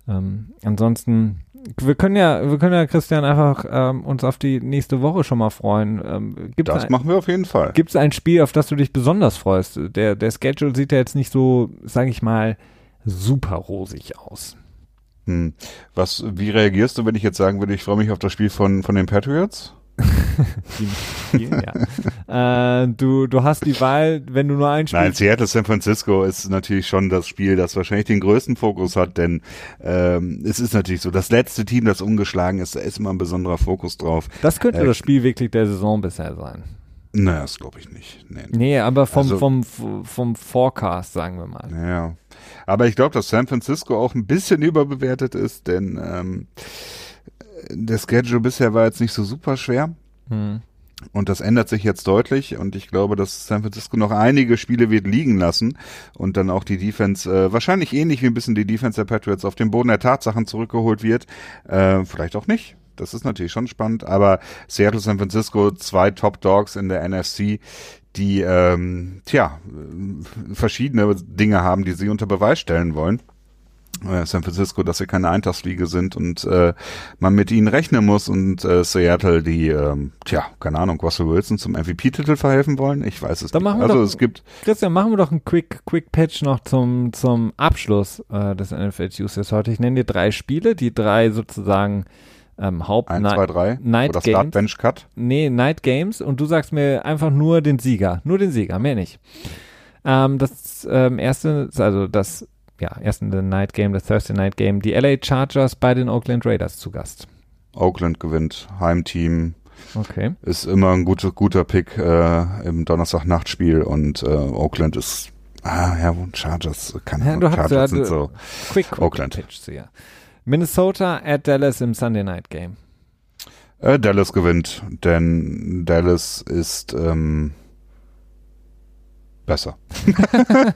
[SPEAKER 1] Ähm, ansonsten, wir können ja, wir können ja, Christian, einfach ähm, uns auf die nächste Woche schon mal freuen. Ähm, gibt's
[SPEAKER 2] Das
[SPEAKER 1] ein,
[SPEAKER 2] machen wir auf jeden Fall.
[SPEAKER 1] Gibt es ein Spiel, auf das du dich besonders freust? Der, der Schedule sieht ja jetzt nicht so, sage ich mal, super rosig aus.
[SPEAKER 2] Hm. Was, wie reagierst du, wenn ich jetzt sagen würde, ich freue mich auf das Spiel von, von den Patriots?
[SPEAKER 1] Spielen, ja. äh, du, du hast die Wahl, wenn du nur ein Spiel.
[SPEAKER 2] Nein, Seattle San Francisco ist natürlich schon das Spiel, das wahrscheinlich den größten Fokus hat, denn ähm, es ist natürlich so, das letzte Team, das ungeschlagen ist, da ist immer ein besonderer Fokus drauf.
[SPEAKER 1] das könnte
[SPEAKER 2] äh,
[SPEAKER 1] das Spiel wirklich der Saison bisher sein.
[SPEAKER 2] Naja, das glaube ich nicht. Nee.
[SPEAKER 1] Nee, aber vom,
[SPEAKER 2] Also-
[SPEAKER 1] vom, vom Forecast, sagen wir mal.
[SPEAKER 2] Ja. Aber ich glaube, dass San Francisco auch ein bisschen überbewertet ist, denn ähm, der Schedule bisher war jetzt nicht so super schwer.
[SPEAKER 1] Hm.
[SPEAKER 2] Und das ändert sich jetzt deutlich und ich glaube, dass San Francisco noch einige Spiele wird liegen lassen und dann auch die Defense, äh, wahrscheinlich ähnlich wie ein bisschen die Defense der Patriots, auf den Boden der Tatsachen zurückgeholt wird. Äh, vielleicht auch nicht. Das ist natürlich schon spannend, aber Seattle, San Francisco, zwei Top Dogs in der NFC, die ähm, tja, äh, verschiedene Dinge haben, die sie unter Beweis stellen wollen. Äh, San Francisco, dass sie keine Eintagsfliege sind und äh, man mit ihnen rechnen muss und äh, Seattle, die, ähm, tja, keine Ahnung, Russell Wilson zum MVP-Titel verhelfen wollen. Ich weiß es
[SPEAKER 1] Dann
[SPEAKER 2] nicht.
[SPEAKER 1] machen wir
[SPEAKER 2] Also
[SPEAKER 1] doch-
[SPEAKER 2] es gibt,
[SPEAKER 1] Christian, machen wir doch einen Quick, Quick Patch noch zum, zum Abschluss äh, des NFL Tuesdays heute. Ich nenne dir drei Spiele, die drei sozusagen ähm, Haupt
[SPEAKER 2] eins,
[SPEAKER 1] Ni-
[SPEAKER 2] zwei, drei
[SPEAKER 1] Night
[SPEAKER 2] oder
[SPEAKER 1] Games.
[SPEAKER 2] Start Bench Cut.
[SPEAKER 1] Nee, Night Games und du sagst mir einfach nur den Sieger. Nur den Sieger, mehr nicht. Ähm, das ähm, erste, ist also das ja, erste Night Game, das Thursday Night Game, die LA Chargers bei den Oakland Raiders zu Gast.
[SPEAKER 2] Oakland gewinnt, Heimteam
[SPEAKER 1] Okay.
[SPEAKER 2] ist immer ein guter, guter Pick äh, im Donnerstag-Nachtspiel und äh, Oakland ist, ah ja, Chargers, keine
[SPEAKER 1] Ja,
[SPEAKER 2] Ahnung,
[SPEAKER 1] hast
[SPEAKER 2] Chargers
[SPEAKER 1] ja,
[SPEAKER 2] sind so.
[SPEAKER 1] Quick, quick
[SPEAKER 2] Oakland.
[SPEAKER 1] Pitch ja. Minnesota at Dallas im Sunday Night Game.
[SPEAKER 2] Äh, Dallas gewinnt, denn Dallas ist ähm, besser.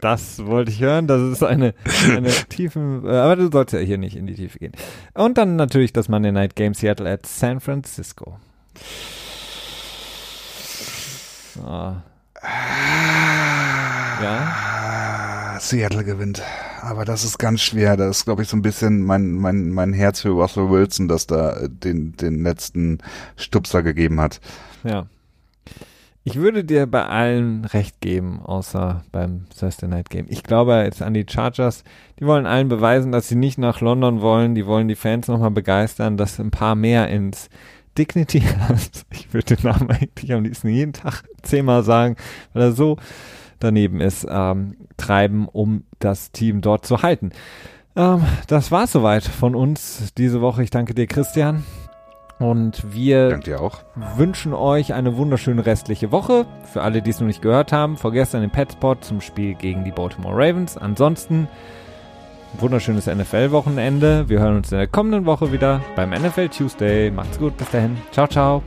[SPEAKER 1] Das wollte ich hören. Das ist eine, eine tiefen, äh, aber du sollst ja hier nicht in die Tiefe gehen. Und dann natürlich das Monday Night Game Seattle at San Francisco. Ah. Ja.
[SPEAKER 2] Seattle gewinnt. Aber das ist ganz schwer. Das ist, glaube ich, so ein bisschen mein, mein, mein Herz für Russell Wilson, das da äh, den, den letzten Stupser gegeben hat.
[SPEAKER 1] Ja. Ich würde dir bei allen recht geben, außer beim Thursday Night Game. Ich glaube jetzt an die Chargers. Die wollen allen beweisen, dass sie nicht nach London wollen. Die wollen die Fans nochmal begeistern, dass ein paar mehr ins Dignity, ich würde den Namen eigentlich am liebsten jeden Tag zehnmal sagen, weil er so daneben ist, ähm, treiben, um das Team dort zu halten. Ähm, das war's soweit von uns diese Woche. Ich danke dir, Christian. Und wir wünschen euch eine wunderschöne restliche Woche. Für alle, die es noch nicht gehört haben, vergesst den Petspot zum Spiel gegen die Baltimore Ravens. Ansonsten wunderschönes NFL-Wochenende. Wir hören uns in der kommenden Woche wieder beim NFL Tuesday. Macht's gut, bis dahin. Ciao, ciao.